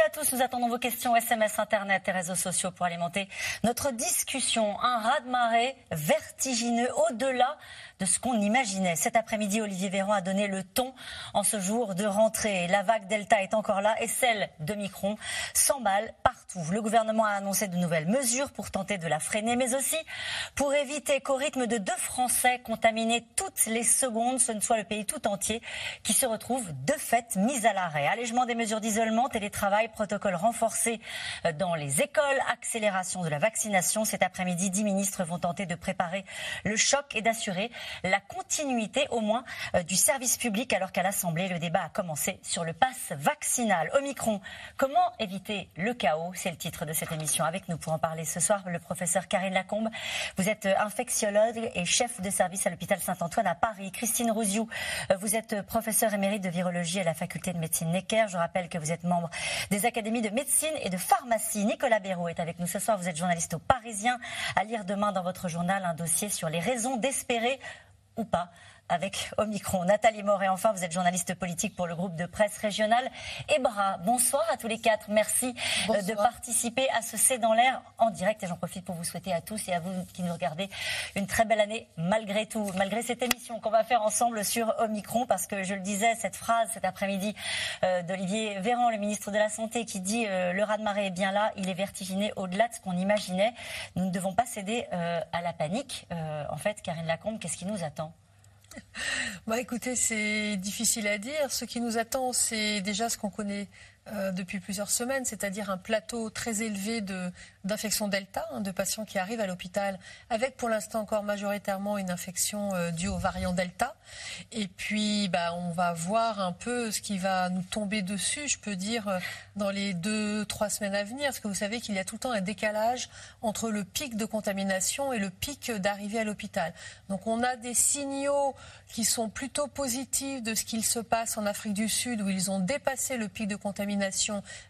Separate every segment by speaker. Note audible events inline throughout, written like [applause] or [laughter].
Speaker 1: À tous. Nous attendons vos questions SMS, Internet et réseaux sociaux pour alimenter notre discussion. Un raz-de-marée vertigineux au-delà de ce qu'on imaginait. Cet après-midi, Olivier Véran a donné le ton en ce jour de rentrée. La vague Delta est encore là et celle de Micron s'emballe partout. Le gouvernement a annoncé de nouvelles mesures pour tenter de la freiner, mais aussi pour éviter qu'au rythme de deux Français contaminés toutes les secondes, ce ne soit le pays tout entier qui se retrouve de fait mis à l'arrêt. Allègement des mesures d'isolement, télétravail, protocole renforcé dans les écoles, accélération de la vaccination. Cet après-midi, dix ministres vont tenter de préparer le choc et d'assurer la continuité au moins euh, du service public alors qu'à l'Assemblée, le débat a commencé sur le pass vaccinal. Omicron, comment éviter le chaos C'est le titre de cette émission. Avec nous pour en parler ce soir, le professeur Karine Lacombe. Vous êtes euh, infectiologue et chef de service à l'hôpital Saint-Antoine à Paris. Christine Rouziou, euh, vous êtes professeur émérite de virologie à la faculté de médecine Necker. Je rappelle que vous êtes membre des académies de médecine et de pharmacie. Nicolas Béraud est avec nous ce soir. Vous êtes journaliste au Parisien. À lire demain dans votre journal un dossier sur les raisons d'espérer ou pas avec Omicron. Nathalie Moret, enfin, vous êtes journaliste politique pour le groupe de presse régionale EBRA. Bonsoir à tous les quatre. Merci euh, de participer à ce C'est dans l'air en direct. Et j'en profite pour vous souhaiter à tous et à vous qui nous regardez une très belle année malgré tout, malgré cette émission qu'on va faire ensemble sur Omicron. Parce que je le disais, cette phrase cet après-midi euh, d'Olivier Véran, le ministre de la Santé, qui dit euh, le raz-de-marée est bien là, il est vertigineux au-delà de ce qu'on imaginait. Nous ne devons pas céder à la panique. en fait, Karine Lacombe, qu'est-ce qui nous attend?
Speaker 2: Bah, écoutez, c'est difficile à dire. Ce qui nous attend, c'est déjà ce qu'on connaît euh, depuis plusieurs semaines, c'est-à-dire un plateau très élevé d'infections Delta, hein, de patients qui arrivent à l'hôpital avec pour l'instant encore majoritairement une infection euh, due au variant Delta. Et puis, bah, on va voir un peu ce qui va nous tomber dessus, je peux dire, euh, dans les deux, trois semaines à venir. Parce que vous savez qu'il y a tout le temps un décalage entre le pic de contamination et le pic d'arrivée à l'hôpital. Donc, on a des signaux qui sont plutôt positifs de ce qu'il se passe en Afrique du Sud, où ils ont dépassé le pic de contamination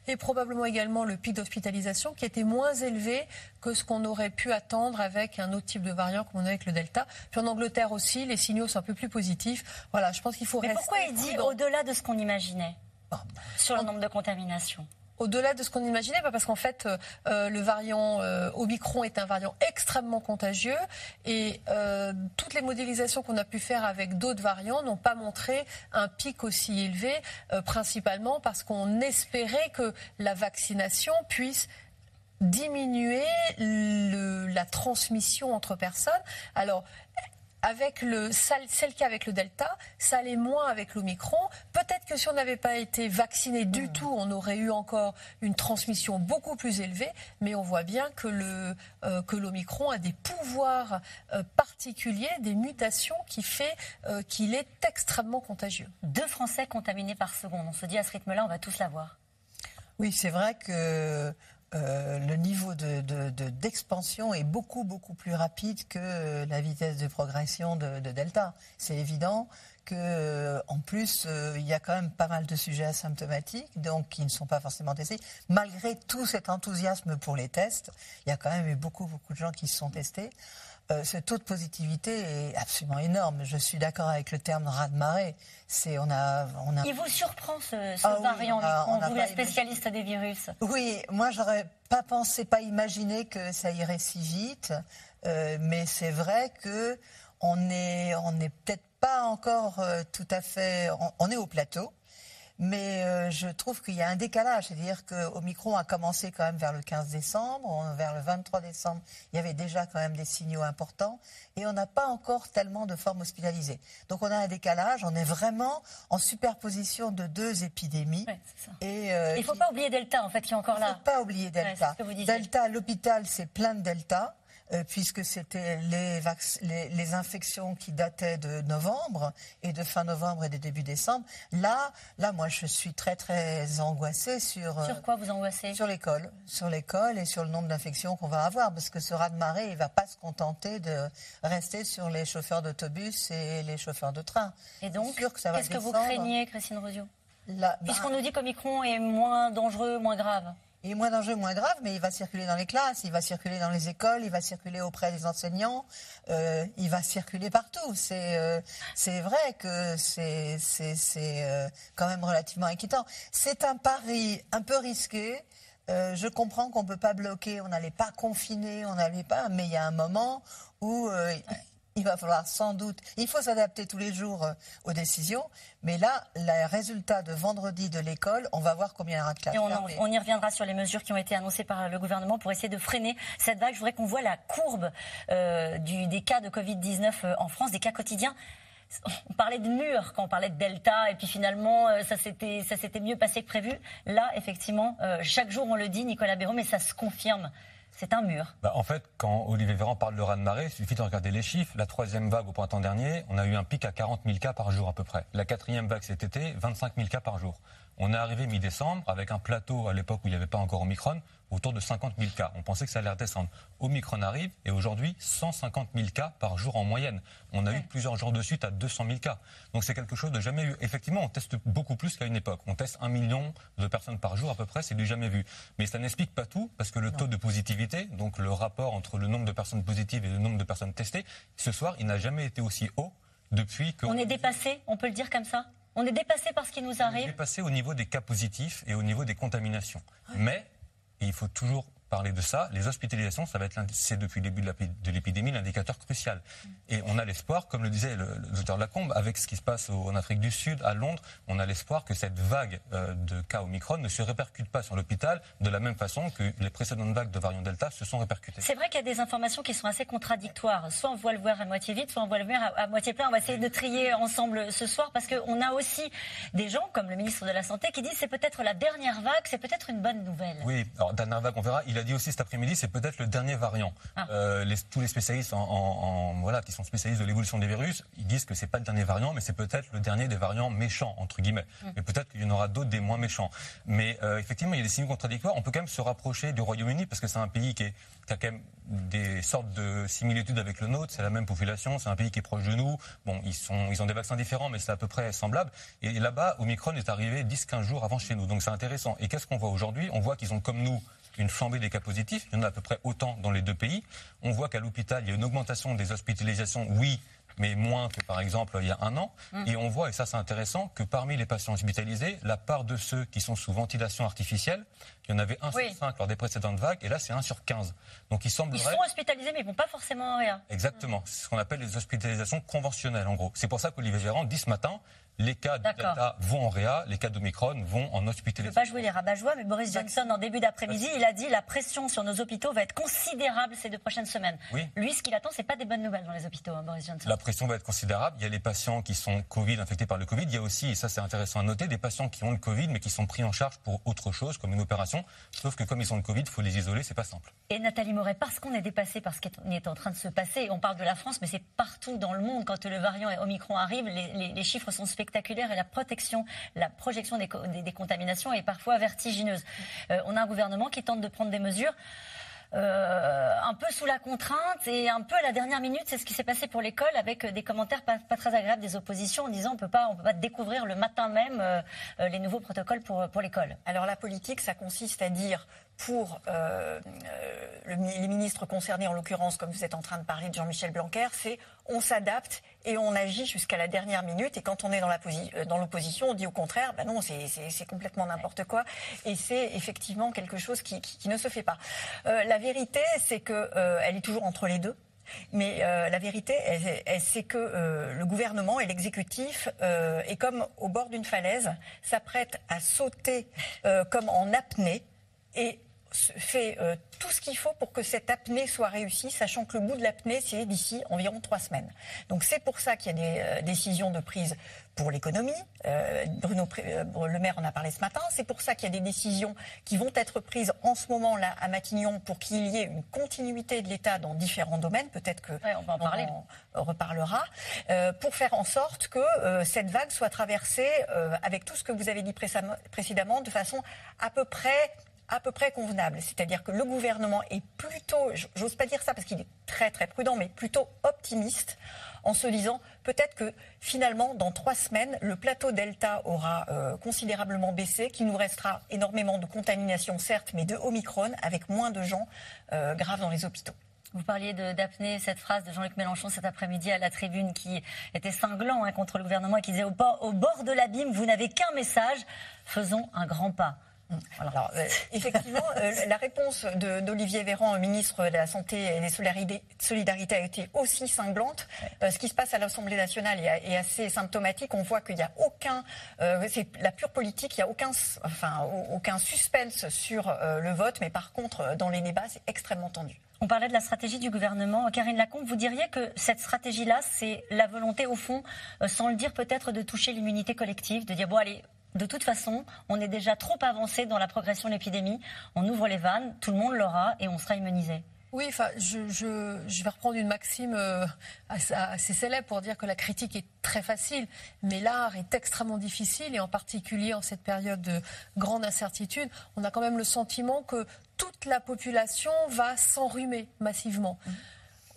Speaker 2: et probablement également le pic d'hospitalisation qui était moins élevé que ce qu'on aurait pu attendre avec un autre type de variant comme on a avec le Delta. Puis en Angleterre aussi, les signaux sont un peu plus positifs. Voilà, je pense qu'il faut
Speaker 1: Mais pourquoi il dit au-delà de ce qu'on imaginait sur le nombre de contaminations?
Speaker 2: Au-delà de ce qu'on imaginait, parce qu'en fait, euh, euh, le variant euh, Omicron est un variant extrêmement contagieux et toutes les modélisations qu'on a pu faire avec d'autres variants n'ont pas montré un pic aussi élevé, principalement parce qu'on espérait que la vaccination puisse diminuer la transmission entre personnes. Alors, avec le, c'est le cas avec le Delta, ça allait moins avec l'Omicron. Peut-être que si on n'avait pas été vacciné du hmm. tout, on aurait eu encore une transmission beaucoup plus élevée, mais on voit bien que le euh, que l'Omicron a des pouvoirs euh, particuliers, des mutations qui fait euh, qu'il est extrêmement contagieux.
Speaker 1: Deux Français contaminés par seconde. On se dit à ce rythme-là, on va tous l'avoir.
Speaker 3: Oui, c'est vrai que euh, le niveau d'expansion de, est beaucoup, beaucoup plus rapide que la vitesse de progression de, Delta. C'est évident que, euh, plus, euh, il y a quand même pas mal de sujets asymptomatiques, donc qui ne sont pas forcément testés. Malgré tout cet enthousiasme pour les tests, il y a quand même eu beaucoup, beaucoup de gens qui se sont testés. Euh, ce taux de positivité est absolument énorme. Je suis d'accord avec le terme raz-de-marée.
Speaker 1: C'est on a, on a... Il vous surprend ce, ce ah variant on vous la spécialiste des virus
Speaker 3: Oui, moi j'aurais pas pensé, pas imaginé que ça irait si vite, euh, mais c'est vrai que on est, on n'est peut-être pas encore euh, tout à fait, on est au plateau. Mais euh, je trouve qu'il y a un décalage. C'est-à-dire qu'Omicron a commencé quand même vers le 15 décembre. Vers le 23 décembre, il y avait déjà quand même des signaux importants. Et on n'a pas encore tellement de formes hospitalisées. Donc on a un décalage. On est vraiment en superposition de deux épidémies.
Speaker 1: Et, euh, il ne faut pas oublier Delta, en fait, qui est encore là.
Speaker 3: Il ne faut pas oublier Delta. Delta, l'hôpital, c'est plein de Delta. Euh, puisque c'était les, les, infections qui dataient de novembre et de fin novembre et de début décembre. Là, là, moi, je suis très très angoissée sur.
Speaker 1: Euh, sur quoi vous angoissez?
Speaker 3: Sur l'école, sur l'école et sur le nombre d'infections qu'on va avoir, parce que ce raz de marée, il va pas se contenter de rester sur les chauffeurs d'autobus et les chauffeurs de train.
Speaker 1: Et donc, qu'est-ce que vous craignez, Christine Rosio Puisqu'on nous dit qu'Omicron est moins dangereux, moins grave.
Speaker 3: Il est moins dangereux, moins grave, mais il va circuler dans les classes, il va circuler dans les écoles, il va circuler auprès des enseignants, euh, il va circuler partout. C'est euh, c'est vrai que c'est euh, quand même relativement inquiétant. C'est un pari un peu risqué. Euh, je comprends qu'on ne peut pas bloquer, on n'allait pas confiner, on n'allait pas, mais il y a un moment où euh, il va falloir sans doute, il faut s'adapter tous les jours euh, aux décisions, mais là, le résultat de vendredi de l'école, on va voir combien il y aura de classes.
Speaker 1: Et on, y reviendra sur les mesures qui ont été annoncées par le gouvernement pour essayer de freiner cette vague. Je voudrais qu'on voit la courbe euh, du, des cas de Covid-19 euh, en France, des cas quotidiens on parlait de mur quand on parlait de Delta, et puis finalement, ça s'était, ça s'était mieux passé que prévu. Là, effectivement, chaque jour, on le dit, Nicolas Béraud, mais ça se confirme c'est un mur.
Speaker 4: Bah, en fait, quand Olivier Véran parle de raz-de-marée, il suffit de regarder les chiffres. La troisième vague au printemps dernier, on a eu un pic à 40 000 cas par jour à peu près. La quatrième vague cet été, 25 000 cas par jour. On est arrivé mi-décembre avec un plateau à l'époque où il n'y avait pas encore Omicron, autour de 50 000 cas. On pensait que ça allait redescendre. Omicron arrive et aujourd'hui, 150 000 cas par jour en moyenne. On a eu plusieurs jours de suite à 200 000 cas. Donc c'est quelque chose de jamais vu. Effectivement, on teste beaucoup plus qu'à une époque. On teste un million de personnes par jour à peu près, c'est du jamais vu. Mais ça n'explique pas tout parce que le taux de positivité, donc le rapport entre le nombre de personnes positives et le nombre de personnes testées, ce soir, il n'a jamais été aussi haut depuis que...
Speaker 1: On est dépassé, on peut le dire comme ça? On est dépassé par ce qui nous arrive. On est
Speaker 4: dépassé au niveau des cas positifs et au niveau des contaminations. Mais il faut toujours parler de ça. Les hospitalisations, ça va être c'est depuis le début de l'épidémie l'indicateur crucial. Et on a l'espoir, comme le disait le, docteur Lacombe, avec ce qui se passe en Afrique du Sud, à Londres, on a l'espoir que cette vague euh, de cas Omicron ne se répercute pas sur l'hôpital de la même façon que les précédentes vagues de variant Delta se sont répercutées.
Speaker 1: C'est vrai qu'il y a des informations qui sont assez contradictoires. Soit on voit le voir à moitié vide, soit on voit le voir à, moitié plein. On va essayer de trier ensemble ce soir parce qu'on a aussi des gens, comme le ministre de la Santé, qui disent c'est peut-être la dernière vague, c'est peut-être une bonne nouvelle.
Speaker 4: Oui, alors dernière vague, on verra. Il a a dit aussi cet après-midi, c'est peut-être le dernier variant. Ah. Euh, les, tous les spécialistes en, voilà, qui sont spécialistes de l'évolution des virus, ils disent que c'est pas le dernier variant, mais c'est peut-être le dernier des variants méchants entre guillemets. Mm. Mais peut-être qu'il y en aura d'autres des moins méchants. Mais euh, effectivement, il y a des signes contradictoires. On peut quand même se rapprocher du Royaume-Uni parce que c'est un pays qui, est, qui, a quand même des sortes de similitudes avec le nôtre. C'est la même population, c'est un pays qui est proche de nous. Bon, ils sont, ils ont des vaccins différents, mais c'est à peu près semblable. Et là-bas, Omicron est arrivé 10-15 jours avant chez nous, donc c'est intéressant. Et qu'est-ce qu'on voit aujourd'hui? On voit qu'ils ont comme nous une flambée des cas positifs. Il y en a à peu près autant dans les deux pays. On voit qu'à l'hôpital, il y a une augmentation des hospitalisations, oui, mais moins que par exemple il y a un an. Mm. Et on voit, et ça c'est intéressant, que parmi les patients hospitalisés, la part de ceux qui sont sous ventilation artificielle, il y en avait 1 sur 5 lors des précédentes vagues, et là c'est 1 sur 15.
Speaker 1: Donc il Ils sont hospitalisés, mais ils ne vont pas forcément en rien.
Speaker 4: Exactement. C'est ce qu'on appelle les hospitalisations conventionnelles, en gros. C'est pour ça qu'Olivier Véran dit ce matin, les cas de Delta vont en réa, les cas d'Omicron vont en hospitalisation.
Speaker 1: Je ne veux pas jouer les rabat-joie, mais Boris Johnson, en début d'après-midi, il a dit la pression sur nos hôpitaux va être considérable ces deux prochaines semaines. Oui. Lui, ce qu'il attend, c'est pas des bonnes nouvelles dans les hôpitaux, hein, Boris Johnson.
Speaker 4: La pression va être considérable. Il y a les patients qui sont Covid, infectés par le Covid. Il y a aussi, et ça c'est intéressant à noter, des patients qui ont le Covid, mais qui sont pris en charge pour autre chose, comme une opération. Sauf que comme ils ont le Covid, il faut les isoler, c'est pas simple.
Speaker 1: Et Nathalie Moret, parce qu'on est dépassé par ce qui est en train de se passer, on parle de la France, mais c'est partout dans le monde. Quand le variant Omicron arrive, les, les chiffres sont spectaculaires et la protection, projection des, contaminations est parfois vertigineuse. Euh, on a un gouvernement qui tente de prendre des mesures. Euh, un peu sous la contrainte et un peu à la dernière minute, c'est ce qui s'est passé pour l'école avec des commentaires pas, très agréables des oppositions en disant on on peut pas découvrir le matin même euh, les nouveaux protocoles pour l'école.
Speaker 5: Alors la politique, ça consiste à dire pour euh, euh, les ministres concernés, en l'occurrence, comme vous êtes en train de parler de Jean-Michel Blanquer, c'est on s'adapte et on agit jusqu'à la dernière minute. Et quand on est dans euh, l'opposition, on dit au contraire, ben non, c'est complètement n'importe quoi. Et c'est effectivement quelque chose qui, ne se fait pas. la vérité, c'est qu'elle elle est toujours entre les deux. Mais la vérité, c'est que le gouvernement et l'exécutif est comme au bord d'une falaise, s'apprête à sauter comme en apnée et fait euh, tout ce qu'il faut pour que cette apnée soit réussie, sachant que le bout de l'apnée, c'est d'ici environ trois semaines. Donc c'est pour ça qu'il y a des euh, décisions de prise pour l'économie. Euh, Bruno Le Maire en a parlé ce matin. C'est pour ça qu'il y a des décisions qui vont être prises en ce moment-là à Matignon pour qu'il y ait une continuité de l'État dans différents domaines. Peut-être que
Speaker 1: on, va en parler.
Speaker 5: on reparlera pour faire en sorte que cette vague soit traversée avec tout ce que vous avez dit précédemment de façon à peu près à peu près convenable. C'est-à-dire que le gouvernement est plutôt, j'ose pas dire ça parce qu'il est très très prudent, mais plutôt optimiste
Speaker 2: en se disant peut-être que finalement, dans trois semaines, le plateau Delta aura euh, considérablement baissé, qu'il nous restera énormément de contamination, certes, mais de Omicron, avec moins de gens euh, graves dans les hôpitaux.
Speaker 1: Vous parliez d'apnée, cette phrase de Jean-Luc Mélenchon cet après-midi à la tribune qui était cinglant hein, contre le gouvernement et qui disait au bord de l'abîme, vous n'avez qu'un message, faisons un grand pas.
Speaker 2: Alors, euh, effectivement, euh, la réponse d'Olivier Véran, ministre de la Santé et des Solidarités, a été aussi cinglante. Euh, ce qui se passe à l'Assemblée nationale est, assez symptomatique. On voit qu'il n'y a aucun, c'est la pure politique, il n'y a aucun, enfin, aucun suspense sur le vote, mais par contre, dans les débats, c'est extrêmement tendu.
Speaker 1: On parlait de la stratégie du gouvernement. Karine Lacombe, vous diriez que cette stratégie-là, c'est la volonté, au fond, sans le dire peut-être, de toucher l'immunité collective, de dire, bon, allez, de toute façon, on est déjà trop avancé dans la progression de l'épidémie. On ouvre les vannes, tout le monde l'aura et on sera immunisé.
Speaker 2: Oui, enfin, je, vais reprendre une maxime euh, assez, célèbre pour dire que la critique est très facile, mais l'art est extrêmement difficile et en particulier en cette période de grande incertitude, on a quand même le sentiment que toute la population va s'enrhumer massivement. Mmh.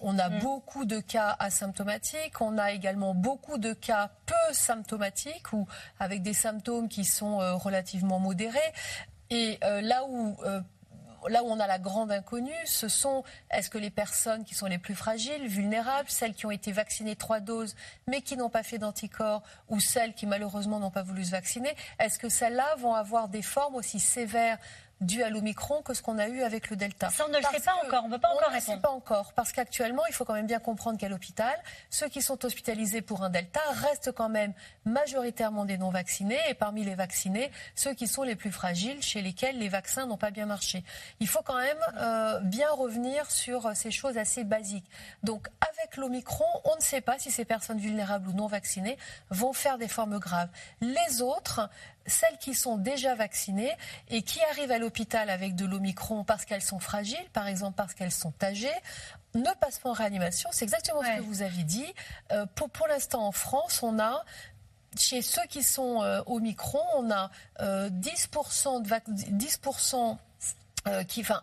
Speaker 2: On a mm. beaucoup de cas asymptomatiques, on a également beaucoup de cas peu symptomatiques ou avec des symptômes qui sont euh, relativement modérés. Et euh, là où euh, là où on a la grande inconnue, ce sont est-ce que les personnes qui sont les plus fragiles, vulnérables, celles qui ont été vaccinées trois doses mais qui n'ont pas fait d'anticorps ou celles qui malheureusement n'ont pas voulu se vacciner, est-ce que celles-là vont avoir des formes aussi sévères dû à l'Omicron que ce qu'on a eu avec le Delta.
Speaker 1: Ça, on ne le sait pas encore, on ne peut pas encore répondre.
Speaker 2: On ne sait pas encore, parce qu'actuellement, il faut quand même bien comprendre qu'à l'hôpital, ceux qui sont hospitalisés pour un Delta restent quand même majoritairement des non-vaccinés, et parmi les vaccinés, ceux qui sont les plus fragiles, chez lesquels les vaccins n'ont pas bien marché. Il faut quand même euh, bien revenir sur ces choses assez basiques. Donc, avec l'Omicron, on ne sait pas si ces personnes vulnérables ou non vaccinées vont faire des formes graves. Les autres, celles qui sont déjà vaccinées et qui arrivent à l'hôpital avec de l'Omicron parce qu'elles sont fragiles, par exemple parce qu'elles sont âgées, ne passent pas en réanimation. C'est exactement ce que vous avez dit. Euh, pour, pour l'instant, en France, on a chez ceux qui sont euh, Omicron, on a 10% euh, de 10% qui, enfin,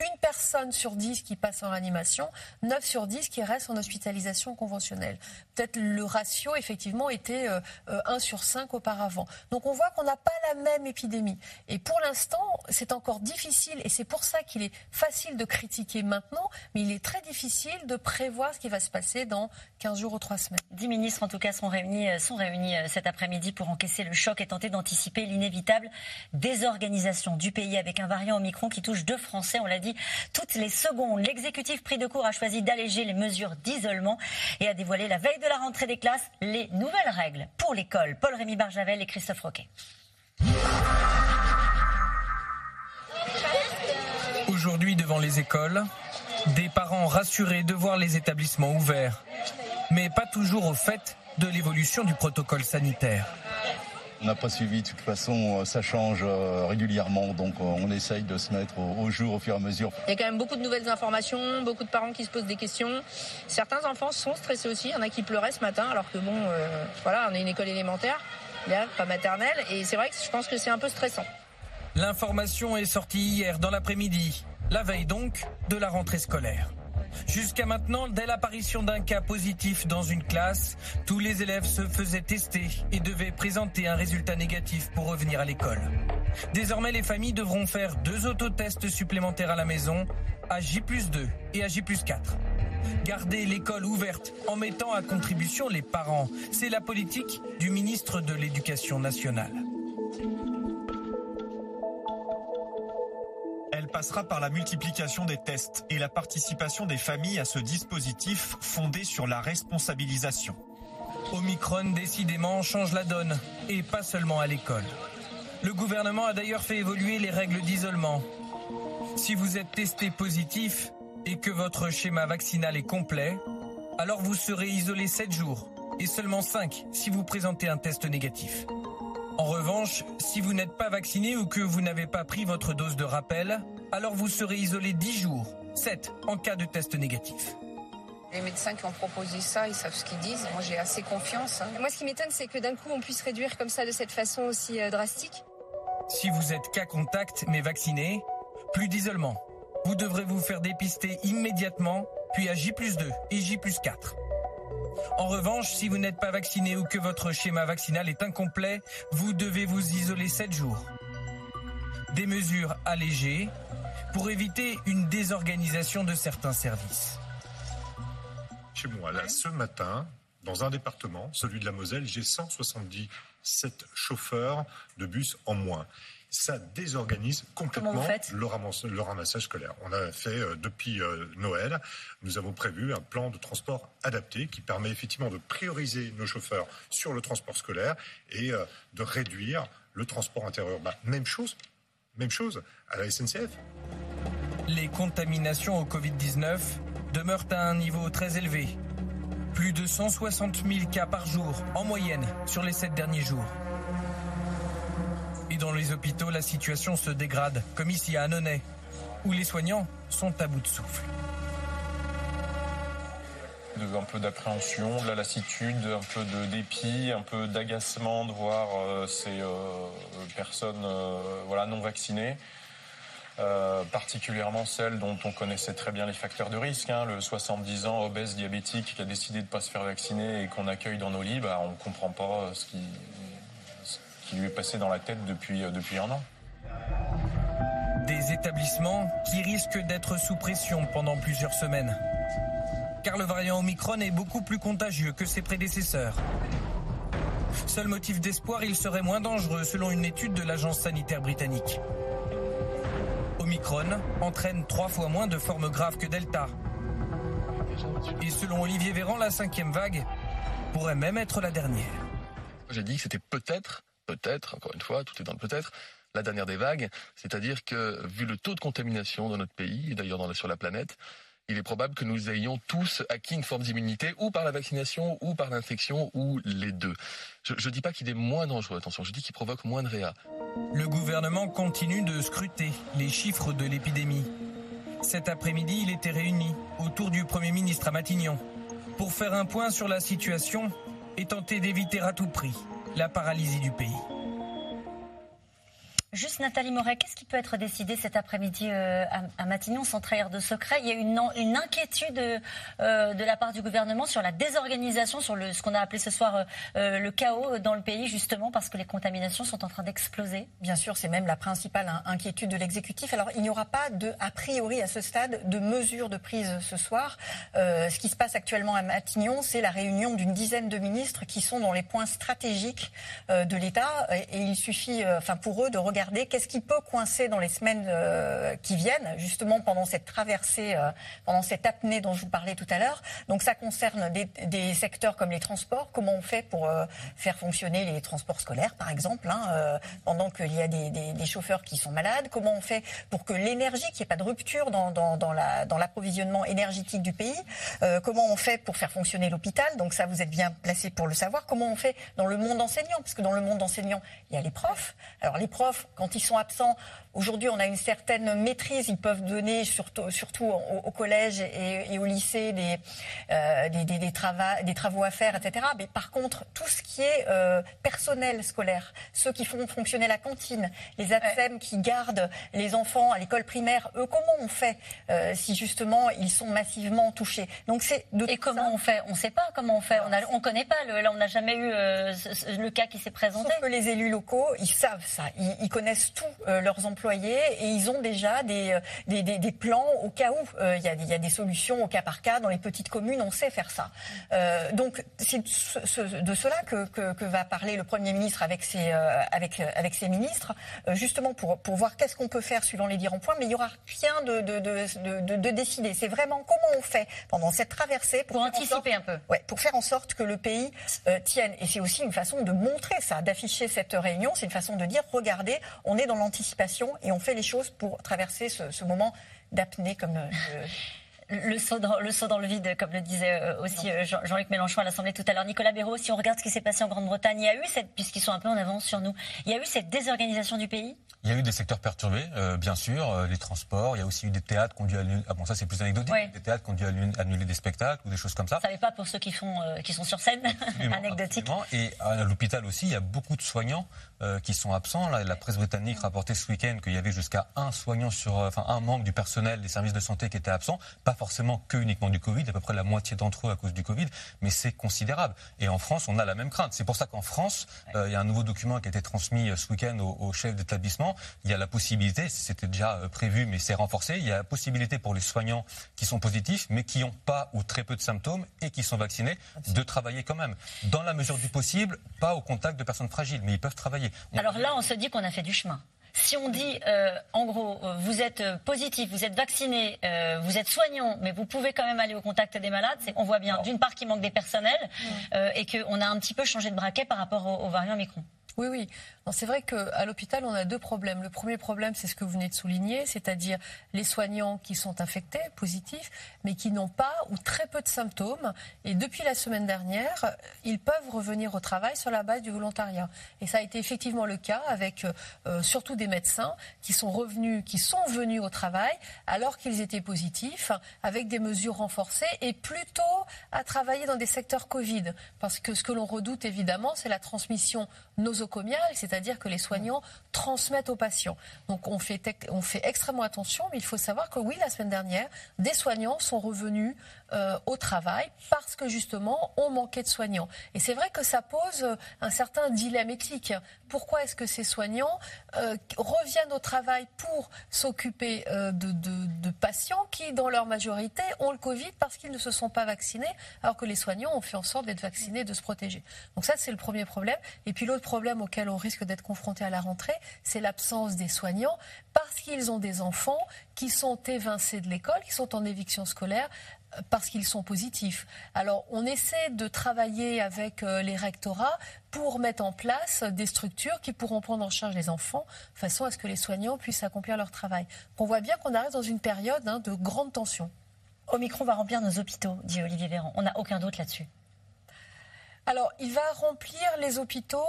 Speaker 2: une personne sur dix qui passe en réanimation, 9 sur 10 qui restent en hospitalisation conventionnelle. Peut-être le ratio, effectivement, était 1 euh, sur 5 auparavant. Donc on voit qu'on n'a pas la même épidémie. Et pour l'instant, c'est encore difficile, et c'est pour ça qu'il est facile de critiquer maintenant, mais il est très difficile de prévoir ce qui va se passer dans 15 jours ou 3 semaines.
Speaker 1: 10 ministres, en tout cas, sont réunis, euh, sont réunis euh, cet après-midi pour encaisser le choc et tenter d'anticiper l'inévitable désorganisation du pays avec un variant Omicron qui touche deux Français, on l'a dit, toutes les secondes. L'exécutif pris de court a choisi d'alléger les mesures d'isolement et a dévoilé la veille de la rentrée des classes les nouvelles règles pour l'école. Paul-Rémy Barjavel et Christophe Roquet.
Speaker 6: Aujourd'hui, devant les écoles, des parents rassurés de voir les établissements ouverts, mais pas toujours au fait de l'évolution du protocole sanitaire.
Speaker 7: On n'a pas suivi, de toute façon, euh, ça change euh, régulièrement, donc euh, on essaye de se mettre au, jour au fur et à mesure.
Speaker 8: Il y a quand même beaucoup de nouvelles informations, beaucoup de parents qui se posent des questions. Certains enfants sont stressés aussi, il y en a qui pleuraient ce matin, alors que bon, voilà, on est une école élémentaire, pas maternelle, et c'est vrai que je pense que c'est un peu stressant.
Speaker 6: L'information est sortie hier dans l'après-midi, la veille donc de la rentrée scolaire. Jusqu'à maintenant, dès l'apparition d'un cas positif dans une classe, tous les élèves se faisaient tester et devaient présenter un résultat négatif pour revenir à l'école. Désormais, les familles devront faire deux autotests supplémentaires à la maison, à J 2 et à J 4. Garder l'école ouverte en mettant à contribution les parents, c'est la politique du ministre de l'Éducation nationale.
Speaker 9: Passera par la multiplication des tests et la participation des familles à ce dispositif fondé sur la responsabilisation.
Speaker 6: Omicron décidément change la donne, et pas seulement à l'école. Le gouvernement a d'ailleurs fait évoluer les règles d'isolement. Si vous êtes testé positif et que votre schéma vaccinal est complet, alors vous serez isolé 7 jours et seulement 5 si vous présentez un test négatif. En revanche, si vous n'êtes pas vacciné ou que vous n'avez pas pris votre dose de rappel, alors vous serez isolé 10 jours, 7 en cas de test négatif.
Speaker 10: Les médecins qui ont proposé ça, ils savent ce qu'ils disent. Moi, j'ai assez confiance. Hein.
Speaker 11: Moi, ce qui m'étonne, c'est que d'un coup, on puisse réduire comme ça, de cette façon aussi euh, drastique.
Speaker 6: Si vous êtes cas contact mais vacciné, plus d'isolement. Vous devrez vous faire dépister immédiatement, puis à J 2 et J 4. En revanche, si vous n'êtes pas vacciné ou que votre schéma vaccinal est incomplet, vous devez vous isoler 7 jours. Des mesures allégées pour éviter une désorganisation de certains services.
Speaker 12: Chez moi, là, ce matin, dans un département, celui de la Moselle, j'ai 177 chauffeurs de bus en moins ça désorganise complètement le, ramassage scolaire. On a fait euh, depuis euh, Noël, nous avons prévu un plan de transport adapté qui permet effectivement de prioriser nos chauffeurs sur le transport scolaire et euh, de réduire le transport interurbain. Même chose, même chose à la SNCF.
Speaker 6: Les contaminations au Covid-19 demeurent à un niveau très élevé. Plus de 160 000 cas par jour en moyenne sur les sept derniers jours. Et dans les hôpitaux, la situation se dégrade, comme ici à Annonay, où les soignants sont à bout de souffle.
Speaker 13: Un peu d'appréhension, de la lassitude, un peu de dépit, un peu d'agacement de voir euh, ces euh, personnes euh, voilà, non vaccinées. particulièrement celles dont on connaissait très bien les facteurs de risque, hein, le 70 ans obèse diabétique qui a décidé de ne pas se faire vacciner et qu'on accueille dans nos lits, bah, on ne comprend pas ce qui, qui lui est passé dans la tête depuis, depuis un an.
Speaker 6: Des établissements qui risquent d'être sous pression pendant plusieurs semaines. Car le variant Omicron est beaucoup plus contagieux que ses prédécesseurs. Seul motif d'espoir, il serait moins dangereux selon une étude de l'agence sanitaire britannique. Omicron entraîne trois fois moins de formes graves que Delta. Et selon Olivier Véran, la cinquième vague pourrait même être la dernière.
Speaker 14: J'ai dit que c'était peut-être peut-être, encore une fois, tout est dans le peut-être, la dernière des vagues. C'est-à-dire que, vu le taux de contamination dans notre pays, et d'ailleurs sur la planète, il est probable que nous ayons tous acquis une forme d'immunité, ou par la vaccination, ou par l'infection, ou les deux. Je ne dis pas qu'il est moins dangereux, attention, je dis qu'il provoque moins de réa.
Speaker 6: Le gouvernement continue de scruter les chiffres de l'épidémie. Cet après-midi, il était réuni autour du Premier ministre à Matignon pour faire un point sur la situation et tenter d'éviter à tout prix la paralysie du pays.
Speaker 1: Juste Nathalie Moret, qu'est-ce qui peut être décidé cet après-midi euh, à, Matignon sans trahir de secret? Il y a une, inquiétude euh, de la part du gouvernement sur la désorganisation, sur ce qu'on a appelé ce soir euh, le chaos dans le pays, justement parce que les contaminations sont en train d'exploser.
Speaker 5: Bien sûr, c'est même la principale inquiétude de l'exécutif. Alors, il n'y aura pas de, a priori à ce stade, de mesures de prise ce soir. ce qui se passe actuellement à Matignon, c'est la réunion d'une dizaine de ministres qui sont dans les points stratégiques de l'État, et, et, il suffit, enfin, pour eux, de regarder qu'est-ce qui peut coincer dans les semaines euh, qui viennent, justement pendant cette traversée, euh, pendant cette apnée dont je vous parlais tout à l'heure. Donc ça concerne des, secteurs comme les transports. Comment on fait pour euh, faire fonctionner les transports scolaires, par exemple, hein, pendant qu'il y a des, chauffeurs qui sont malades? Comment on fait pour que l'énergie, qu'il n'y ait pas de rupture dans, l'approvisionnement énergétique du pays Comment on fait pour faire fonctionner l'hôpital? Donc ça, vous êtes bien placé pour le savoir. Comment on fait dans le monde enseignant? Parce que dans le monde enseignant, il y a les profs. Alors les profs, quand ils sont absents, Aujourd'hui, on a une certaine maîtrise. Ils peuvent donner, surtout, surtout au, collège et, au lycée, des, euh, des, des, des, travaux à faire, etc. Mais par contre, tout ce qui est euh, personnel scolaire, ceux qui font fonctionner la cantine, les ATSEM qui gardent les enfants à l'école primaire, eux, comment on fait euh, si justement ils sont massivement touchés?
Speaker 1: Donc c'est et comment on fait? On ne sait pas comment on fait. On ne connaît pas. Le, là, on n'a jamais eu le cas qui s'est présenté.
Speaker 5: Sauf que les élus locaux, ils savent ça. Ils, ils connaissent tous leurs emplois et ils ont déjà des, euh, des, des, plans au cas où. Euh, il y, a, y, a, des solutions au cas par cas. Dans les petites communes, on sait faire ça. Euh, donc c'est de cela que, que, que, va parler le Premier ministre avec ses, avec, avec ses ministres, justement pour, pour voir qu'est-ce qu'on peut faire suivant les dires en point. Mais il n'y aura rien de, de, de, de décider. C'est vraiment comment on fait pendant cette traversée
Speaker 1: pour, anticiper un peu.
Speaker 5: Ouais, pour faire en sorte que le pays tienne. Et c'est aussi une façon de montrer ça, d'afficher cette réunion. C'est une façon de dire regardez, on est dans l'anticipation et on fait les choses pour traverser ce, moment d'apnée comme euh,
Speaker 1: le saut, dans, le saut dans le vide, comme le disait euh, aussi euh, Jean-Luc Mélenchon à l'Assemblée tout à l'heure. Nicolas Béraud, si on regarde ce qui s'est passé en Grande-Bretagne, il y a eu cette, puisqu'ils sont un peu en avance sur nous, il y a eu cette désorganisation du pays?
Speaker 4: Il y a eu des secteurs perturbés, euh, bien sûr, les transports. Il y a aussi eu des théâtres qui ont dû annuler. Ah bon, ça c'est plus anecdotique. Des théâtres qui ont dû annuler des spectacles ou des choses comme ça.
Speaker 1: Ça n'est pas pour ceux qui font, qui sont sur scène, [laughs] anecdotique.
Speaker 4: Et à l'hôpital aussi, il y a beaucoup de soignants qui sont absents. La presse britannique rapportait ce week-end qu'il y avait jusqu'à un soignant sur, enfin un membre du personnel des services de santé qui était absent. Pas forcément que uniquement du Covid, à peu près la moitié d'entre eux à cause du Covid, mais c'est considérable. Et en France, on a la même crainte. C'est pour ça qu'en France, euh, il y a un nouveau document qui a été transmis euh, ce week-end au, au, chef d'établissement. Il y a la possibilité, c'était déjà euh, prévu, mais c'est renforcé, il y a la possibilité pour les soignants qui sont positifs, mais qui n'ont pas ou très peu de symptômes et qui sont vaccinés, de travailler quand même. Dans la mesure du possible, pas au contact de personnes fragiles, mais ils peuvent travailler.
Speaker 1: Alors là, on se dit qu'on a fait du chemin. Si on dit, euh, en gros, euh, vous êtes euh, positif, vous êtes vacciné, euh, vous êtes soignant, mais vous pouvez quand même aller au contact des malades, c'est on voit bien, d'une part, qu'il manque des personnels euh, et qu'on a un petit peu changé de braquet par rapport au, au variant Micron.
Speaker 2: Oui, oui. C'est vrai qu'à l'hôpital, on a deux problèmes. Le premier problème, c'est ce que vous venez de souligner, c'est-à-dire les soignants qui sont infectés, positifs, mais qui n'ont pas ou très peu de symptômes. Et depuis la semaine dernière, ils peuvent revenir au travail sur la base du volontariat. Et ça a été effectivement le cas avec euh, surtout des médecins qui sont revenus, qui sont venus au travail alors qu'ils étaient positifs, avec des mesures renforcées et plutôt à travailler dans des secteurs Covid. Parce que ce que l'on redoute évidemment, c'est la transmission nosocomiale, c'est-à-dire que les soignants transmettent aux patients. Donc on fait, on fait extrêmement attention, mais il faut savoir que oui, la semaine dernière, des soignants sont revenus euh, au travail parce que justement, on manquait de soignants. Et c'est vrai que ça pose un certain dilemme éthique. Pourquoi est-ce que ces soignants euh, reviennent au travail pour s'occuper euh, de, de, de patients qui, dans leur majorité, ont le Covid parce qu'ils ne se sont pas vaccinés, alors que les soignants ont fait en sorte d'être vaccinés, de se protéger. Donc ça, c'est le premier problème. Et puis l'autre problème auquel on risque d'être confronté à la rentrée, c'est l'absence des soignants parce qu'ils ont des enfants qui sont évincés de l'école, qui sont en éviction scolaire parce qu'ils sont positifs. Alors on essaie de travailler avec euh, les rectorats pour mettre en place des structures qui pourront prendre en charge les enfants, de façon à ce que les soignants puissent accomplir leur travail. On voit bien qu'on arrive dans une période hein, de grande tension.
Speaker 1: Omicron va remplir nos hôpitaux, dit Olivier Véran. On n'a aucun doute là-dessus.
Speaker 2: Alors, il va remplir les hôpitaux.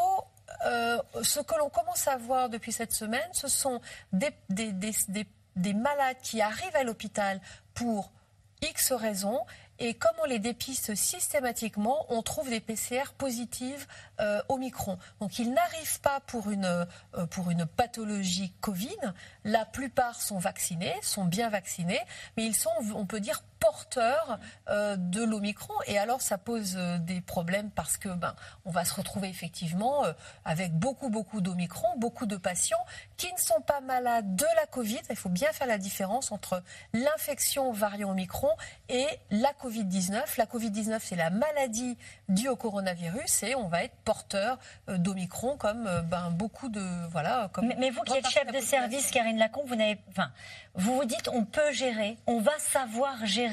Speaker 2: Euh, ce que l'on commence à voir depuis cette semaine, ce sont des, des, des, des malades qui arrivent à l'hôpital pour X raisons. Et comme on les dépiste systématiquement, on trouve des PCR positives euh, au micron. Donc ils n'arrivent pas pour une, euh, pour une pathologie Covid. La plupart sont vaccinés, sont bien vaccinés, mais ils sont, on peut dire, porteurs euh, de l'Omicron. Et alors, ça pose euh, des problèmes parce que ben, on va se retrouver effectivement euh, avec beaucoup, beaucoup d'Omicron, beaucoup de patients qui ne sont pas malades de la Covid. Il faut bien faire la différence entre l'infection variant Omicron et la Covid-19. La Covid-19, c'est la maladie due au coronavirus et on va être porteur d'Omicron comme ben, beaucoup de... Voilà, comme
Speaker 1: mais, mais vous qui êtes chef de service, Karine Lacombe, vous, n'avez, enfin, vous vous dites on peut gérer, on va savoir gérer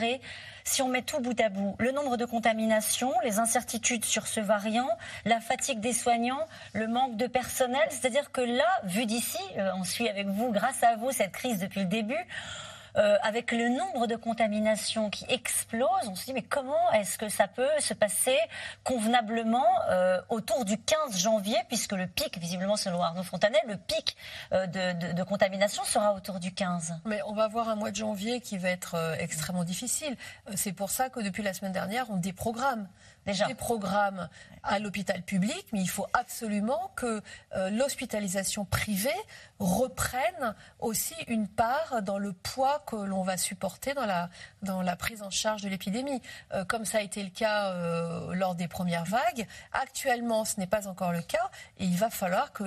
Speaker 1: si on met tout bout à bout, le nombre de contaminations, les incertitudes sur ce variant, la fatigue des soignants, le manque de personnel. C'est-à-dire que là, vu d'ici, euh, on suit avec vous, grâce à vous, cette crise depuis le début. Euh, avec le nombre de contaminations qui explose, on se dit mais comment est-ce que ça peut se passer convenablement euh, autour du 15 janvier, puisque le pic, visiblement selon Arnaud Fontanet, le pic euh, de, de, de, contamination sera autour du 15.
Speaker 2: Mais on va avoir un mois de janvier qui va être extrêmement difficile. C'est pour ça que depuis la semaine dernière, on déprogramme.
Speaker 1: Déjà.
Speaker 2: des programmes à l'hôpital public, mais il faut absolument que l'hospitalisation privée reprenne aussi une part dans le poids que l'on va supporter dans la, dans la prise en charge de l'épidémie, euh, comme ça a été le cas euh, lors des premières vagues. Actuellement, ce n'est pas encore le cas, et il va falloir que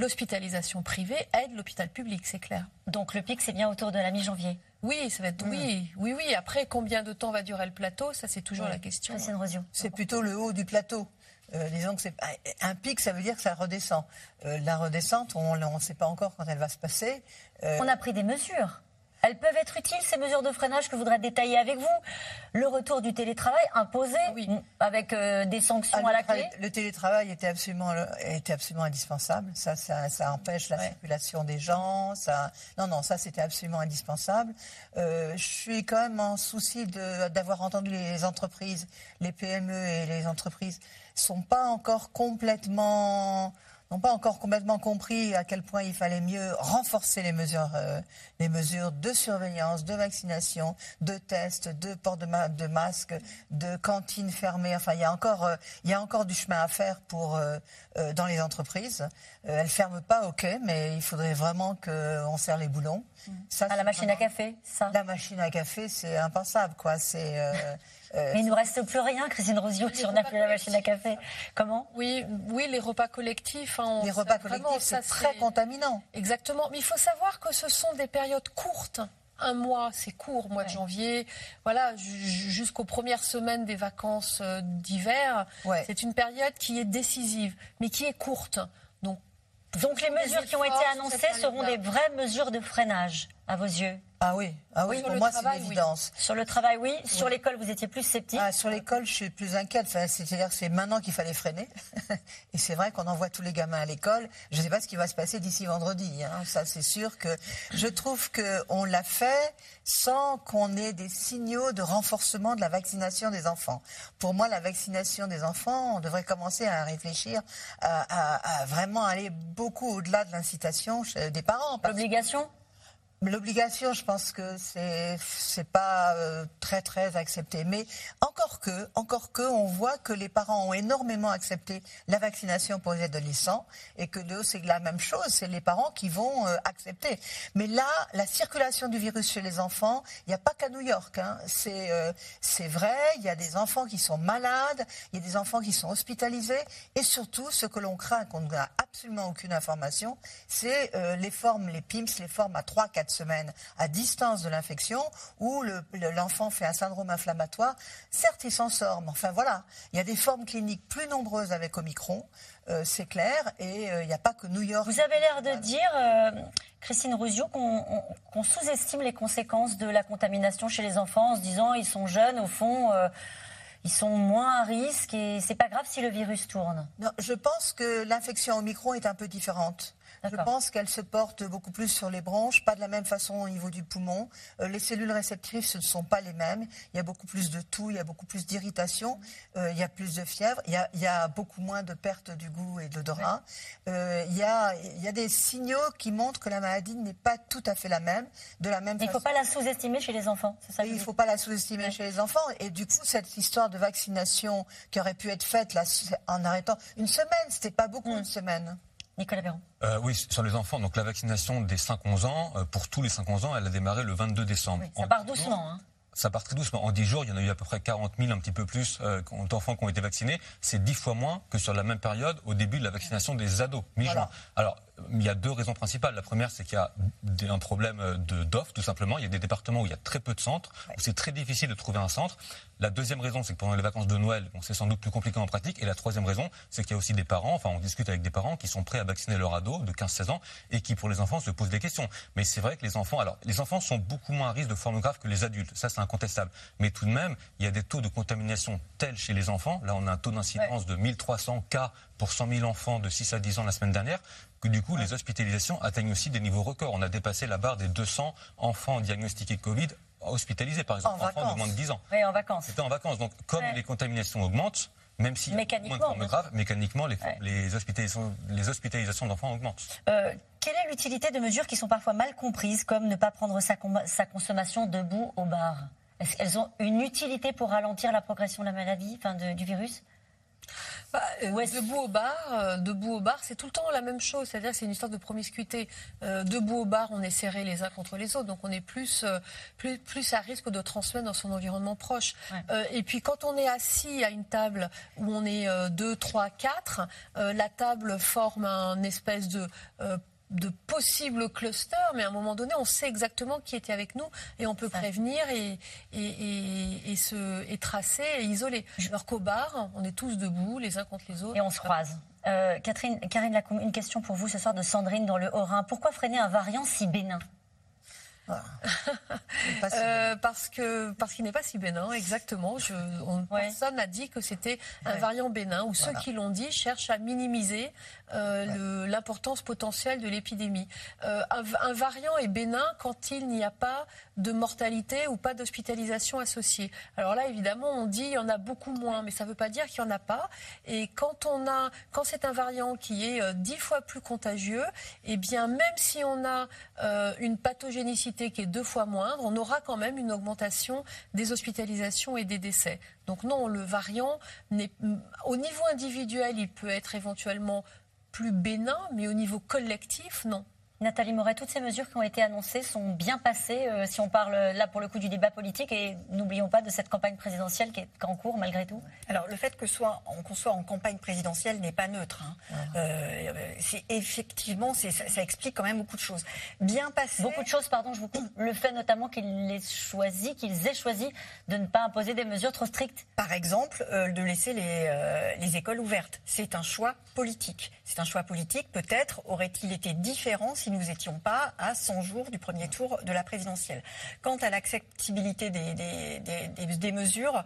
Speaker 2: l'hospitalisation privée aide l'hôpital public, c'est clair.
Speaker 1: Donc le pic, c'est bien autour de la mi-janvier
Speaker 2: oui, ça va être oui, oui, oui. Après, combien de temps va durer le plateau? Ça, c'est toujours
Speaker 1: oui.
Speaker 2: la question.
Speaker 3: C'est plutôt le haut du plateau. Euh, disons que c'est un pic, ça veut dire que ça redescend. Euh, la redescente, on ne sait pas encore quand elle va se passer.
Speaker 1: Euh... On a pris des mesures. Elles peuvent être utiles, ces mesures de freinage que je voudrais détailler avec vous. Le retour du télétravail imposé oui. avec euh, des sanctions
Speaker 3: ah,
Speaker 1: à la clé.
Speaker 3: Le télétravail était absolument, était absolument indispensable. Ça, ça, ça empêche la ouais. circulation des gens. Ça, non, non, ça c'était absolument indispensable. Euh, je suis quand même en souci d'avoir entendu les entreprises, les PME et les entreprises sont pas encore complètement n'ont pas encore complètement compris à quel point il fallait mieux renforcer les mesures, euh, les mesures de surveillance, de vaccination, de tests, de port de, de masque, de cantines fermées. Enfin, il y a encore, euh, il y a encore du chemin à faire pour euh, dans les entreprises. elles ferment pas, ok, mais il faudrait vraiment qu'on serre les boulons.
Speaker 1: Ça, à la machine à café, ça.
Speaker 3: La machine à café, c'est impensable, quoi. C'est
Speaker 1: euh, [laughs] Mais il nous reste plus rien, Christine Rosio, si on n'a plus la machine à café. Comment?
Speaker 2: Oui, oui, les repas collectifs.
Speaker 3: Hein, les repas collectifs, c'est très contaminant.
Speaker 2: Exactement. Mais il faut savoir que ce sont des périodes courtes un mois, c'est court, mois de janvier, voilà, jusqu'aux premières semaines des vacances euh, d'hiver. C'est une période qui est décisive, mais qui est courte.
Speaker 1: Donc, Donc les mesures qui ont été annoncées seront des vraies mesures de freinage, à vos yeux
Speaker 3: ah oui, ah oui, pour moi c'est l'évidence.
Speaker 1: Sur le travail, oui. Sur l'école, vous étiez plus sceptique.
Speaker 3: Ah, sur l'école, je suis plus inquiète. Enfin, C'est-à-dire, c'est maintenant qu'il fallait freiner. [laughs] Et c'est vrai qu'on envoie tous les gamins à l'école. Je ne sais pas ce qui va se passer d'ici vendredi. Hein. Ça, c'est sûr que je trouve qu'on l'a fait sans qu'on ait des signaux de renforcement de la vaccination des enfants. Pour moi, la vaccination des enfants, on devrait commencer à réfléchir à, à vraiment aller beaucoup au-delà de l'incitation des parents.
Speaker 1: L'obligation
Speaker 3: L'obligation, je pense que c'est c'est pas euh, très très accepté. Mais encore que, encore que, on voit que les parents ont énormément accepté la vaccination pour les adolescents et que c'est la même chose, c'est les parents qui vont euh, accepter. Mais là, la circulation du virus chez les enfants, il n'y a pas qu'à New York. Hein. C'est euh, c'est vrai, il y a des enfants qui sont malades, il y a des enfants qui sont hospitalisés et surtout, ce que l'on craint, qu'on n'a absolument aucune information, c'est les formes, les PIMS, les formes à 3, 4 semaines à distance de l'infection où l'enfant fait un syndrome inflammatoire. Certes, il s'en sort, mais enfin voilà, il y a des formes cliniques plus nombreuses avec Omicron, euh, c'est clair, et euh, il n'y a pas que New York.
Speaker 1: Vous avez l'air de dire, euh, Christine Ruzio, qu'on sous-estime les conséquences de la contamination chez les enfants en se disant ils sont jeunes, au fond ils sont moins à risque et c'est pas grave si le virus tourne.
Speaker 3: Non, je pense que l'infection Omicron est un peu différente. Je pense qu'elle se porte beaucoup plus sur les branches, pas de la même façon au niveau du poumon. Euh, les cellules réceptrices, ce ne sont pas les mêmes. Il y a beaucoup plus de toux, il y a beaucoup plus d'irritation, euh, il y a plus de fièvre, il y a, beaucoup moins de perte du goût et de l'odorat. Euh, il, y a, il y a des signaux qui montrent que la maladie n'est pas tout à fait la même, de la même
Speaker 1: Il ne faut pas la sous-estimer chez les enfants,
Speaker 3: c'est ça Il ne faut pas la sous-estimer chez les enfants. Et du coup, cette histoire de vaccination qui aurait pu être faite là, en arrêtant une semaine, c'était pas beaucoup hmm. une semaine.
Speaker 1: Nicolas Véron.
Speaker 4: Euh, oui, sur les enfants. Donc la vaccination des 5-11 ans, euh, pour tous les 5-11 ans, elle a démarré le 22 décembre.
Speaker 1: ça part doucement. Hein.
Speaker 4: Ça part très doucement. En 10 jours, il y en a eu à peu près 40 000, un petit peu plus, euh, d'enfants qui ont été vaccinés. C'est 10 fois moins que sur la même période au début de la vaccination des ados, mi-juin. Alors, il y a deux raisons principales. La première, c'est qu'il y a un problème d'offre, tout simplement. Il y a des départements où il y a très peu de centres, où c'est très difficile de trouver un centre. La deuxième raison, c'est que pendant les vacances de Noël, c'est sans doute plus compliqué en pratique. Et la troisième raison, c'est qu'il y a aussi des parents, enfin on discute avec des parents qui sont prêts à vacciner leur ado de 15-16 ans et qui pour les enfants se posent des questions. Mais c'est vrai que les enfants, alors les enfants sont beaucoup moins à risque de formes graves que les adultes, ça c'est incontestable. Mais tout de même, il y a des taux de contamination tels chez les enfants. Là on a un taux d'incidence de 1300 cas pour 100 000 enfants de 6 à 10 ans la semaine dernière que du coup, les hospitalisations atteignent aussi des niveaux records. On a dépassé la barre des 200 enfants diagnostiqués Covid hospitalisés, par exemple,
Speaker 1: en enfants
Speaker 4: de moins de 10 ans.
Speaker 1: Oui, en vacances.
Speaker 4: C'était en vacances. Donc, comme les contaminations augmentent, même si moins de formes graves, mécaniquement, les, les, hospitalisations, les hospitalisations d'enfants augmentent.
Speaker 1: Euh, quelle est l'utilité de mesures qui sont parfois mal comprises, comme ne pas prendre sa, sa consommation debout au bar? Est-ce qu'elles ont une utilité pour ralentir la progression de la maladie, enfin du virus?
Speaker 2: Bah, euh, debout au bar, euh, debout au bar, c'est tout le temps la même chose. C'est-à-dire que c'est une histoire de promiscuité. Euh, debout au bar, on est serrés les uns contre les autres, donc on est plus, plus, plus à risque de transmettre dans son environnement proche. et puis quand on est assis à une table où on est deux, trois, quatre, la table forme un espèce de de possibles clusters, mais à un moment donné, on sait exactement qui était avec nous et on peut prévenir et, et, et, se, et tracer et isoler. Alors qu'au bar, on est tous debout, les uns contre les autres.
Speaker 1: Et on se croise. Euh, Catherine, Karine une question pour vous ce soir de Sandrine dans le Haut-Rhin. Pourquoi freiner un variant si bénin?
Speaker 2: Euh, parce que parce qu'il n'est pas si bénin, exactement. Je, Personne n'a dit que c'était un variant bénin, ou ceux qui l'ont dit cherchent à minimiser euh, l'importance potentielle de l'épidémie. Euh, un, variant est bénin quand il n'y a pas de mortalité ou pas d'hospitalisation associée. Alors là, évidemment, on dit il y en a beaucoup moins, mais ça ne veut pas dire qu'il n'y en a pas. Et quand on a, quand c'est un variant qui est dix fois plus contagieux, eh bien, même si on a une pathogénicité qui est deux fois moindre, on aura quand même une augmentation des hospitalisations et des décès. Donc non, le variant, au niveau individuel, il peut être éventuellement plus bénin, mais au niveau collectif, non.
Speaker 1: Nathalie Moret, toutes ces mesures qui ont été annoncées sont bien passées, euh, si on parle là pour le coup du débat politique, et n'oublions pas de cette campagne présidentielle qui est en cours malgré tout.
Speaker 5: Alors le fait que soit, qu'on soit en campagne présidentielle n'est pas neutre. Hein. Ah. Euh, c'est effectivement, ça, ça, explique quand même beaucoup de choses. Bien passé.
Speaker 1: Beaucoup de choses, pardon, je vous coupe. Le fait notamment qu'ils aient choisi, qu'ils aient choisi de ne pas imposer des mesures trop strictes.
Speaker 5: Par exemple, euh, de laisser les, les écoles ouvertes. C'est un choix politique. C'est un choix politique. Peut-être aurait-il été différent si nous n'étions pas à 100 jours du premier tour de la présidentielle. Quant à l'acceptabilité des, des, mesures,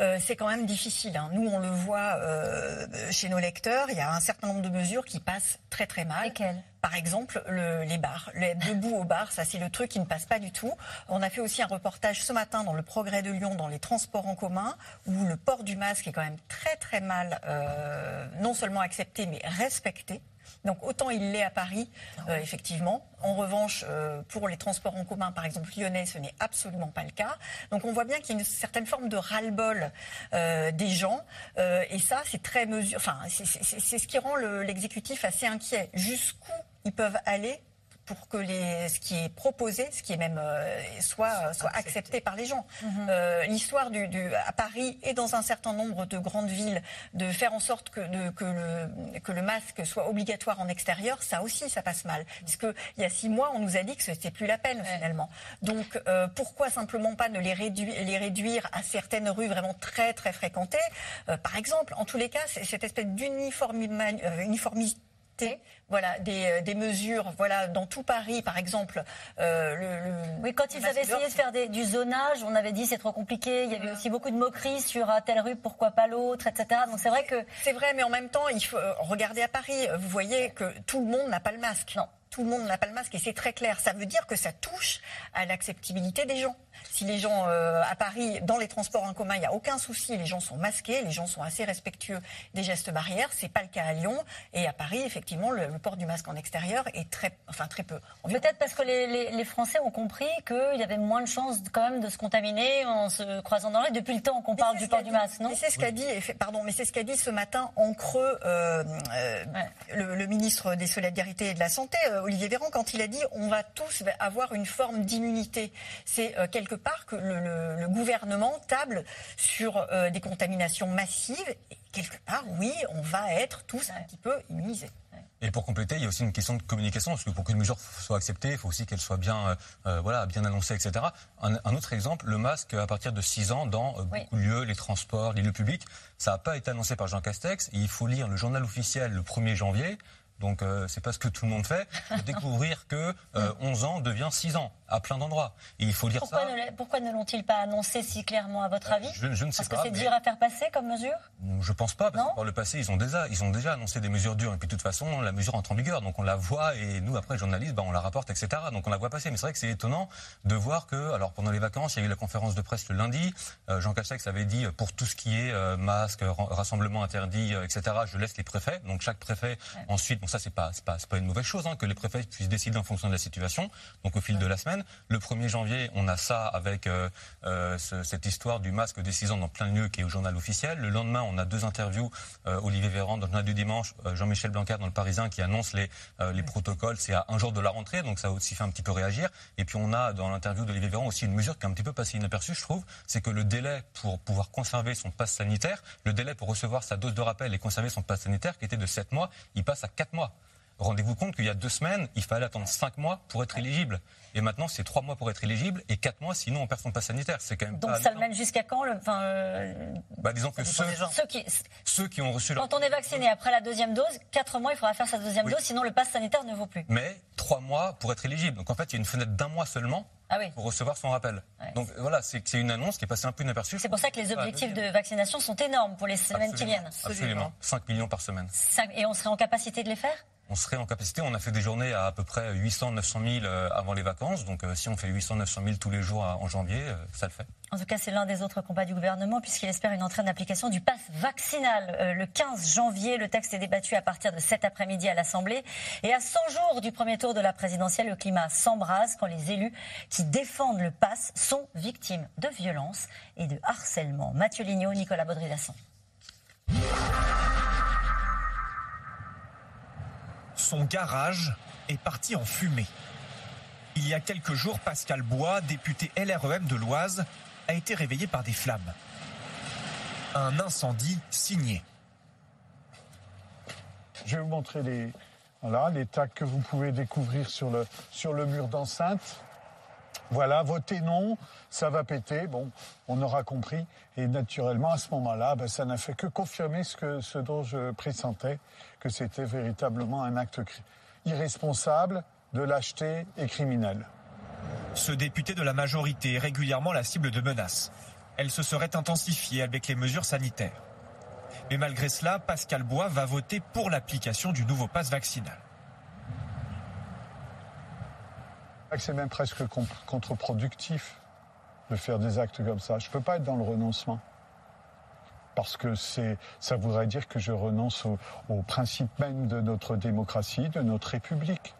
Speaker 5: euh, c'est quand même difficile. Hein. Nous, on le voit euh, chez nos lecteurs, il y a un certain nombre de mesures qui passent très très mal.
Speaker 1: Lesquelles?
Speaker 5: Par exemple, les bars, les debout au bar, ça c'est le truc qui ne passe pas du tout. On a fait aussi un reportage ce matin dans le Progrès de Lyon, dans les transports en commun, où le port du masque est quand même très très mal, euh, non seulement accepté, mais respecté. Donc autant il l'est à Paris, euh, effectivement. En revanche, euh, pour les transports en commun, par exemple lyonnais, ce n'est absolument pas le cas. Donc on voit bien qu'il y a une certaine forme de ras-le-bol euh, des gens. et ça, c'est très. Enfin, c'est ce qui rend l'exécutif assez inquiet. Jusqu'où ils peuvent aller pour que les, ce qui est proposé, ce qui est même euh, soit, soit accepté. par les gens. Mhm. euh, L'histoire du, du, à Paris et dans un certain nombre de grandes villes de faire en sorte que, de, que, le, que le masque soit obligatoire en extérieur, ça aussi, ça passe mal. Parce que il y a six mois, on nous a dit que c'était plus la peine finalement. Donc euh, pourquoi simplement pas ne les réduire, les réduire à certaines rues vraiment très très fréquentées? Euh, Par exemple, en tous les cas, cette espèce d'uniformité voilà, des, euh, des, mesures, voilà, dans tout Paris, par exemple.
Speaker 1: Euh, le, oui, quand ils avaient essayé de faire des, du zonage, on avait dit c'est trop compliqué. Il y avait aussi beaucoup de moqueries sur à telle rue, pourquoi pas l'autre, etc. Donc c'est vrai que
Speaker 5: c'est vrai, mais en même temps, il faut euh, regarder à Paris. Vous voyez que tout le monde n'a pas le masque.
Speaker 1: Non
Speaker 5: tout le monde n'a pas le masque et c'est très clair. Ça veut dire que ça touche à l'acceptabilité des gens. Si les gens euh, à Paris, dans les transports en commun, il n'y a aucun souci, les gens sont masqués, les gens sont assez respectueux des gestes barrières. C'est pas le cas à Lyon et à Paris, effectivement, le, port du masque en extérieur est très, enfin très peu.
Speaker 1: Peut-être parce que les, les, Français ont compris qu'il y avait moins de chances quand même de se contaminer en se croisant dans les depuis le temps qu'on parle du port du masque, non
Speaker 5: C'est ce qu'a dit, pardon, mais c'est ce qu'a dit ce matin en creux euh, euh, le, ministre des Solidarités et de la Santé. Olivier Véran quand il a dit on va tous avoir une forme d'immunité. C'est euh, quelque part que le, gouvernement table sur euh, des contaminations massives. Et quelque part, oui, on va être tous un petit peu immunisés.
Speaker 4: Et pour compléter, il y a aussi une question de communication, parce que pour qu'une mesure soit acceptée, il faut aussi qu'elle soit bien, euh, voilà, bien annoncée, etc. Un, autre exemple, le masque à partir de 6 ans dans beaucoup de lieux, les transports, les lieux publics, ça n'a pas été annoncé par Jean Castex. il faut lire le journal officiel le 1er janvier. Donc euh, c'est pas ce que tout le monde fait. [laughs] De découvrir que 11 euh, ans devient 6 ans à plein d'endroits. Et il faut lire
Speaker 1: pourquoi
Speaker 4: ça.
Speaker 1: Ne, pourquoi ne l'ont-ils pas annoncé si clairement à votre avis
Speaker 4: je, ne sais
Speaker 1: Parce
Speaker 4: pas.
Speaker 1: que c'est dur à faire passer comme mesure
Speaker 4: Je pense pas. Parce que par le passé, ils ont déjà, ils ont déjà annoncé des mesures dures. Et puis de toute façon, la mesure entre en vigueur. Donc on la voit et nous après, les journalistes, ben, on la rapporte, etc. Donc on la voit passer. Mais c'est vrai que c'est étonnant de voir que, alors pendant les vacances, il y a eu la conférence de presse le lundi. Euh, Jean Castex avait dit pour tout ce qui est euh, masque, rassemblement interdit, euh, etc. Je laisse les préfets. Donc chaque préfet ensuite. Bon ça c'est pas, c'est pas, pas, une mauvaise chose hein, que les préfets puissent décider en fonction de la situation. Donc au fil de la semaine, le 1er janvier, on a ça avec euh, euh, cette histoire du masque décisant dans plein de lieux qui est au journal officiel. Le lendemain, on a deux interviews. Euh, Olivier Véran dans le journal du dimanche, Jean-Michel Blanquer dans le Parisien qui annonce les, les protocoles. C'est à un jour de la rentrée, donc ça a aussi fait un petit peu réagir. Et puis on a dans l'interview d'Olivier Véran aussi une mesure qui est un petit peu passée inaperçue, je trouve. C'est que le délai pour pouvoir conserver son passe sanitaire, le délai pour recevoir sa dose de rappel et conserver son passe sanitaire qui était de 7 mois, il passe à 4 mois. Rendez-vous compte qu'il y a deux semaines, il fallait attendre cinq mois pour être éligible. Et maintenant, c'est trois mois pour être éligible et quatre mois sinon on perd son passe sanitaire. C'est quand même
Speaker 1: Donc ça le mène jusqu'à quand le, enfin, euh,
Speaker 4: bah, Disons que ceux,
Speaker 1: ceux, qui,
Speaker 4: ceux qui ont reçu
Speaker 1: Quand on est vacciné après la deuxième dose, quatre mois, il faudra faire sa deuxième dose, sinon le passe sanitaire ne vaut plus.
Speaker 4: Mais trois mois pour être éligible. Donc en fait, il y a une fenêtre d'un mois seulement ah pour recevoir son rappel. Donc voilà, c'est une annonce qui est passée un peu inaperçue.
Speaker 1: C'est pour ça que les objectifs de vaccination sont énormes pour les semaines
Speaker 4: qui
Speaker 1: viennent.
Speaker 4: Absolument. 5 millions par semaine.
Speaker 1: Et on serait en capacité de les faire?
Speaker 4: On serait en capacité. On a fait des journées à à peu près 800, 900 000 avant les vacances. Donc euh, si on fait 800, 900 000 tous les jours en janvier, euh, ça le fait.
Speaker 1: En tout cas, c'est l'un des autres combats du gouvernement puisqu'il espère une entrée en application du pass vaccinal euh, le 15 janvier. Le texte est débattu à partir de cet après-midi à l'Assemblée. Et à 100 jours du premier tour de la présidentielle, le climat s'embrase quand les élus qui défendent le pass sont victimes de violences et de harcèlement. Mathieu Lignot, Nicolas Baudry-Lasson.
Speaker 9: Son garage est parti en fumée. Il y a quelques jours, Pascal Bois, député LREM de l'Oise, a été réveillé par des flammes. Un incendie signé.
Speaker 15: Je vais vous montrer les, voilà, que vous pouvez découvrir sur le mur d'enceinte. Voilà, votez non, ça va péter. Bon, on aura compris. Et naturellement, à ce moment-là, ben, ça n'a fait que confirmer ce, que, ce dont je pressentais, que c'était véritablement un acte irresponsable, de lâcheté et criminel.
Speaker 9: Ce député de la majorité est régulièrement la cible de menaces. Elle se serait intensifiée avec les mesures sanitaires. Mais malgré cela, Pascal Bois va voter pour l'application du nouveau passe vaccinal.
Speaker 15: C'est même presque contre-productif de faire des actes comme ça. Je ne peux pas être dans le renoncement. Parce que ça voudrait dire que je renonce au, au principe même de notre démocratie, de notre République.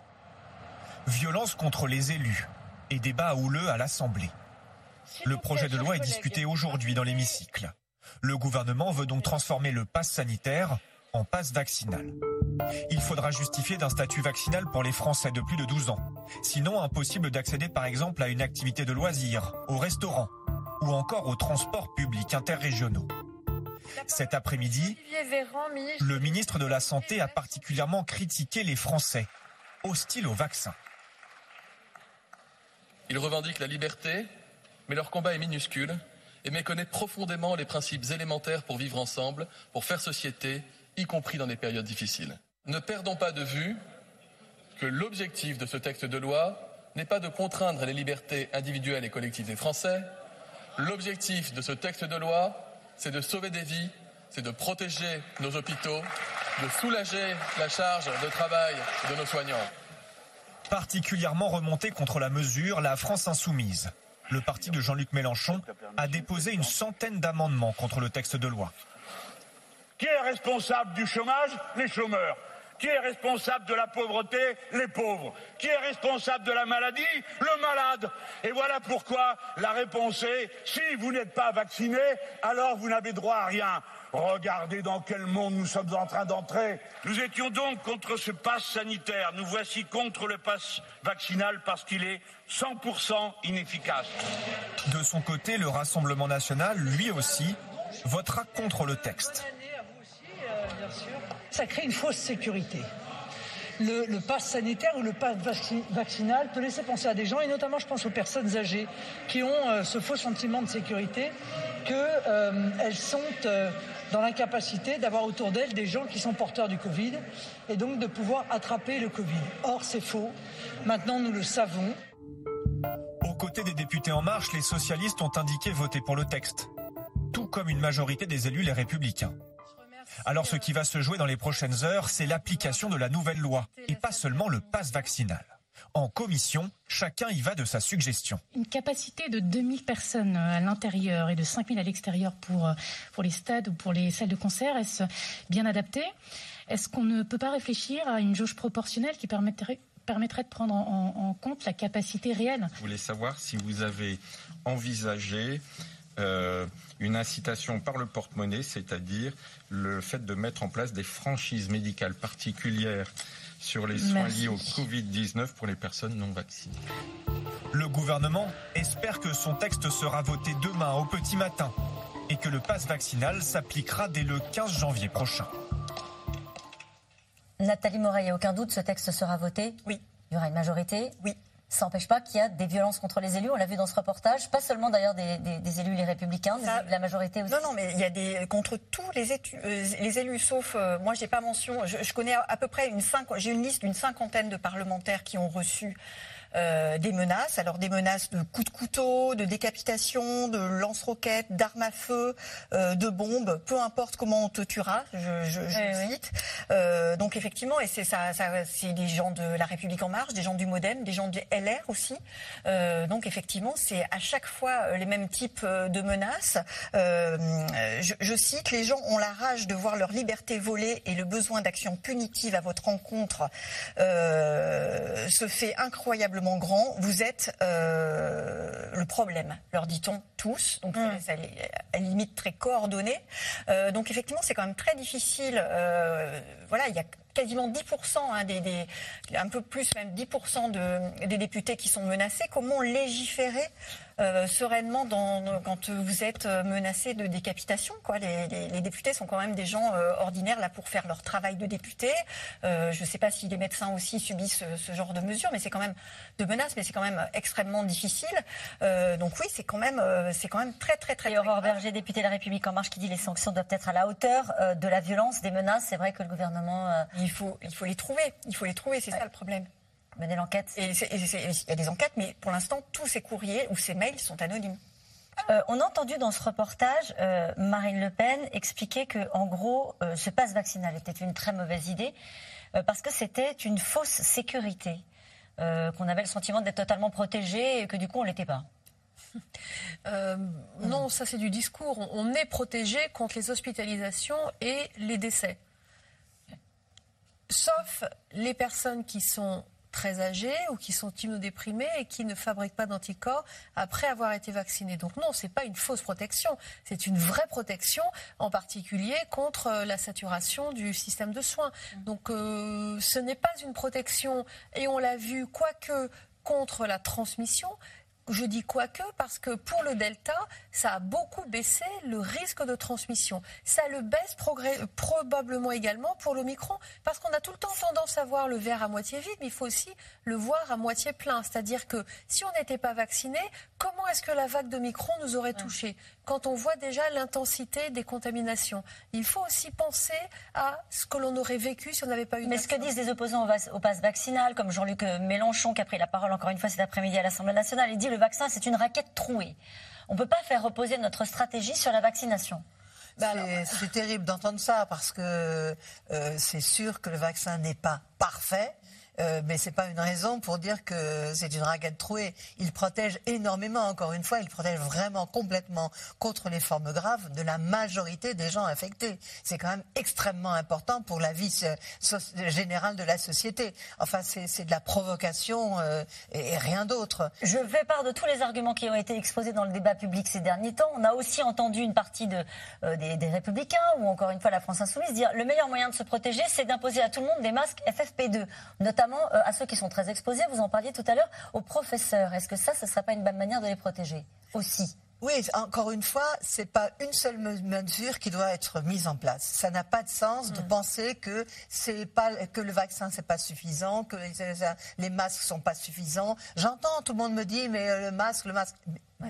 Speaker 9: Violence contre les élus et débat houleux à l'Assemblée. Le projet de loi est discuté aujourd'hui dans l'hémicycle. Le gouvernement veut donc transformer le pass sanitaire en passe vaccinal. Il faudra justifier d'un statut vaccinal pour les Français de plus de 12 ans. Sinon, impossible d'accéder par exemple à une activité de loisir, au restaurant ou encore aux transports publics interrégionaux. Cet après-midi, le ministre de la Santé a particulièrement critiqué les Français, hostiles au vaccin.
Speaker 14: Ils revendiquent la liberté, mais leur combat est minuscule et méconnaît profondément les principes élémentaires pour vivre ensemble, pour faire société, y compris dans des périodes difficiles. Ne perdons pas de vue que l'objectif de ce texte de loi n'est pas de contraindre les libertés individuelles et collectives des Français. L'objectif de ce texte de loi, c'est de sauver des vies, c'est de protéger nos hôpitaux, de soulager la charge de travail de nos soignants.
Speaker 9: Particulièrement remontée contre la mesure, la France insoumise. Le parti de Jean-Luc Mélenchon a déposé une centaine d'amendements contre le texte de loi.
Speaker 16: Qui est responsable du chômage? Les chômeurs. Qui est responsable de la pauvreté? Les pauvres. Qui est responsable de la maladie? Le malade. Et voilà pourquoi la réponse est si vous n'êtes pas vacciné, alors vous n'avez droit à rien. Regardez dans quel monde nous sommes en train d'entrer. Nous étions donc contre ce pass sanitaire. Nous voici contre le pass vaccinal parce qu'il est 100% inefficace.
Speaker 9: De son côté, le Rassemblement national, lui aussi, votera contre le texte
Speaker 17: ça crée une fausse sécurité. Le, le pass sanitaire ou le pass vaccinal peut laisser penser à des gens, et notamment je pense aux personnes âgées, qui ont euh, ce faux sentiment de sécurité qu'elles euh, sont euh, dans l'incapacité d'avoir autour d'elles des gens qui sont porteurs du Covid et donc de pouvoir attraper le Covid. Or, c'est faux. Maintenant, nous le savons.
Speaker 9: Aux côtés des députés En Marche, les socialistes ont indiqué voter pour le texte, tout comme une majorité des élus les républicains. Alors ce qui va se jouer dans les prochaines heures, c'est l'application de la nouvelle loi et pas seulement le passe vaccinal. En commission, chacun y va de sa suggestion.
Speaker 18: Une capacité de 2000 personnes à l'intérieur et de 5000 à l'extérieur pour, pour les stades ou pour les salles de concert, est-ce bien adapté? Est-ce qu'on ne peut pas réfléchir à une jauge proportionnelle qui permettrait permettrait de prendre en, compte la capacité réelle?
Speaker 19: Je voulais savoir si vous avez envisagé euh, une incitation par le porte-monnaie, c'est-à-dire le fait de mettre en place des franchises médicales particulières sur les soins liés au Covid-19 pour les personnes non vaccinées.
Speaker 9: Le gouvernement espère que son texte sera voté demain au petit matin et que le passe vaccinal s'appliquera dès le 15 janvier prochain.
Speaker 1: Nathalie Moret, il n'y a aucun doute, ce texte sera voté?
Speaker 5: Oui.
Speaker 1: Il y aura une majorité?
Speaker 5: Oui.
Speaker 1: Ça n'empêche pas qu'il y a des violences contre les élus. On l'a vu dans ce reportage, pas seulement d'ailleurs des, élus les républicains, mais la majorité aussi.
Speaker 5: Non, non, mais il y a des contre tous les, euh, les élus, sauf euh, moi, j'ai pas mention. Je, connais à, peu près une j'ai une liste d'une cinquantaine de parlementaires qui ont reçu euh, des menaces. Alors des menaces de coups de couteau, de décapitation, de lance-roquettes, d'armes à feu, euh, de bombes, peu importe comment on te tuera, je, je, je cite. Euh, donc effectivement, et c'est ça, ça c'est des gens de La République en marche, des gens du MoDem, des gens du LR aussi. Donc effectivement, c'est à chaque fois les mêmes types de menaces. Je, je, cite les gens ont la rage de voir leur liberté volée et le besoin d'action punitive à votre rencontre se fait incroyablement grand, vous êtes euh, le problème, leur dit-on tous. Donc, mm. c'est à la limite très coordonné. Euh, donc, effectivement, c'est quand même très difficile. Euh, voilà, il y a quasiment 10%, hein, des, un peu plus même 10% de, des députés qui sont menacés. Comment légiférer euh, sereinement dans, quand vous êtes menacé de décapitation. Quoi. Les, les, députés sont quand même des gens euh, ordinaires là pour faire leur travail de député. Euh, je ne sais pas si les médecins aussi subissent ce, genre de mesures, mais c'est quand même de menaces, mais c'est quand même extrêmement difficile. donc oui, c'est quand même c'est quand même très très très.
Speaker 1: Et Aurore Berger, députée de la République en Marche, qui dit les sanctions doivent être à la hauteur de la violence, des menaces. C'est vrai que le gouvernement
Speaker 5: il faut, il faut les trouver. Il faut les trouver, c'est ça le problème.
Speaker 1: Mener l'enquête.
Speaker 5: il y a des enquêtes, mais pour l'instant, tous ces courriers ou ces mails sont anonymes.
Speaker 1: Euh, on a entendu dans ce reportage euh, Marine Le Pen expliquer que, en gros, euh, ce passe vaccinal était une très mauvaise idée parce que c'était une fausse sécurité, qu'on avait le sentiment d'être totalement protégé et que du coup on l'était pas.
Speaker 2: non, ça c'est du discours. On est protégé contre les hospitalisations et les décès sauf les personnes qui sont très âgées ou qui sont immunodéprimées et qui ne fabriquent pas d'anticorps après avoir été vaccinées. Donc non, ce n'est pas une fausse protection, c'est une vraie protection, en particulier contre euh, la saturation du système de soins. Donc euh, ce n'est pas une protection, et on l'a vu, quoique contre la transmission, je dis quoique parce que pour le Delta, ça a beaucoup baissé le risque de transmission. Ça le baisse probablement également pour l'Omicron parce qu'on a tout le temps tendance à voir le verre à moitié vide, mais il faut aussi le voir à moitié plein. C'est-à-dire que si on n'était pas vacciné, comment est-ce que la vague d'Omicron nous aurait touchés quand on voit déjà l'intensité des contaminations? Il faut aussi penser à ce que l'on aurait vécu si on n'avait pas eu
Speaker 1: Mais ce que disent les opposants au, pass vaccinal, comme Jean-Luc Mélenchon qui a pris la parole encore une fois cet après-midi à l'Assemblée nationale, il dit le vaccin, c'est une raquette trouée. On ne peut pas faire reposer notre stratégie sur la vaccination.
Speaker 3: Bah, c'est terrible d'entendre ça parce que euh, c'est sûr que le vaccin n'est pas parfait. Euh, mais c'est pas une raison pour dire que c'est une raquette trouée. Il protège énormément, encore une fois, il protège vraiment complètement contre les formes graves de la majorité des gens infectés. C'est quand même extrêmement important pour la vie générale de la société. Enfin, c'est de la provocation euh, et, rien d'autre.
Speaker 1: Je fais part de tous les arguments qui ont été exposés dans le débat public ces derniers temps. On a aussi entendu une partie de, euh, des, des républicains ou encore une fois la France insoumise dire le meilleur moyen de se protéger, c'est d'imposer à tout le monde des masques FFP2, notamment euh, à ceux qui sont très exposés. Vous en parliez tout à l'heure aux professeurs. Est-ce que ça, ce ne serait pas une bonne manière de les protéger aussi?
Speaker 3: Oui, encore une fois, c'est pas une seule mesure qui doit être mise en place. Ça n'a pas de sens de mm. penser que c'est pas que le vaccin c'est pas suffisant, que les, masques sont pas suffisants. J'entends tout le monde me dit mais euh, le masque, le masque,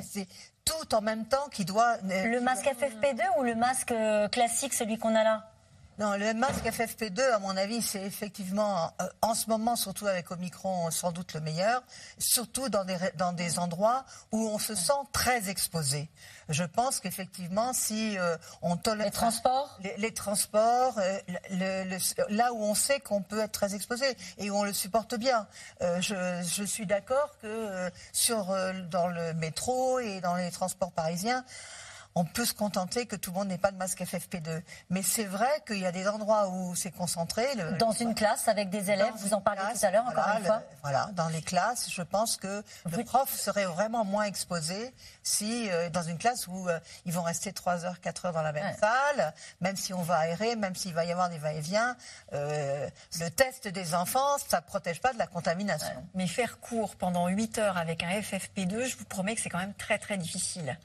Speaker 3: c'est tout en même temps qui doit.
Speaker 1: Le masque FFP2 ou le masque euh, classique, celui qu'on a là?
Speaker 3: Non, le masque FFP2, à mon avis, c'est effectivement, euh, en ce moment, surtout avec Omicron, sans doute le meilleur, surtout dans des, dans des endroits où on se sent très exposé. Je pense qu'effectivement, si euh, on tolère...
Speaker 1: Les transports?
Speaker 3: Les, transports, euh, le, là où on sait qu'on peut être très exposé et où on le supporte bien. Je, je, suis d'accord que sur, dans le métro et dans les transports parisiens, on peut se contenter que tout le monde n'ait pas de masque FFP2. Mais c'est vrai qu'il y a des endroits où c'est concentré.
Speaker 1: dans une classe avec des élèves, vous en parlez tout à l'heure, encore une fois.
Speaker 3: Voilà, dans les classes, je pense que le prof serait vraiment moins exposé si, euh, dans une classe où euh, ils vont rester 3 heures, 4 heures dans la même salle, même si on va aérer, même s'il va y avoir des va-et-vient, euh, le test des enfants, ça ne protège pas de la contamination.
Speaker 5: Mais faire cours pendant 8 heures avec un FFP2, je vous promets que c'est quand même très très difficile.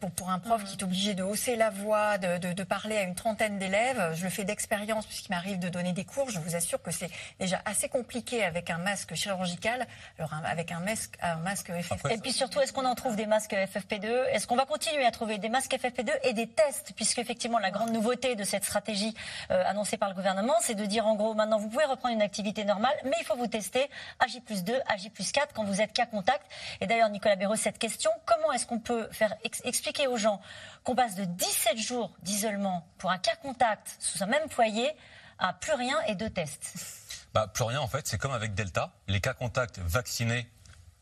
Speaker 5: pour pour un prof qui est obligé de hausser la voix, de, parler à une trentaine d'élèves. Je le fais d'expérience puisqu'il m'arrive de donner des cours. Je vous assure que c'est déjà assez compliqué avec un masque chirurgical, alors avec un masque, un masque FFP2.
Speaker 1: Et puis surtout, est-ce qu'on en trouve des masques FFP2 Est-ce qu'on va continuer à trouver des masques FFP2 et des tests? Puisque effectivement, la grande nouveauté de cette stratégie euh, annoncée par le gouvernement, c'est de dire en gros, maintenant vous pouvez reprendre une activité normale, mais il faut vous tester à J plus 2, à J plus 4 quand vous êtes cas contact. Et d'ailleurs, Nicolas Béraud, cette question, comment est-ce qu'on peut faire expliquer aux gens qu'on passe de 17 jours d'isolement pour un cas contact sous un même foyer à plus rien et deux tests
Speaker 4: bah, Plus rien, en fait, c'est comme avec Delta. Les cas contacts vaccinés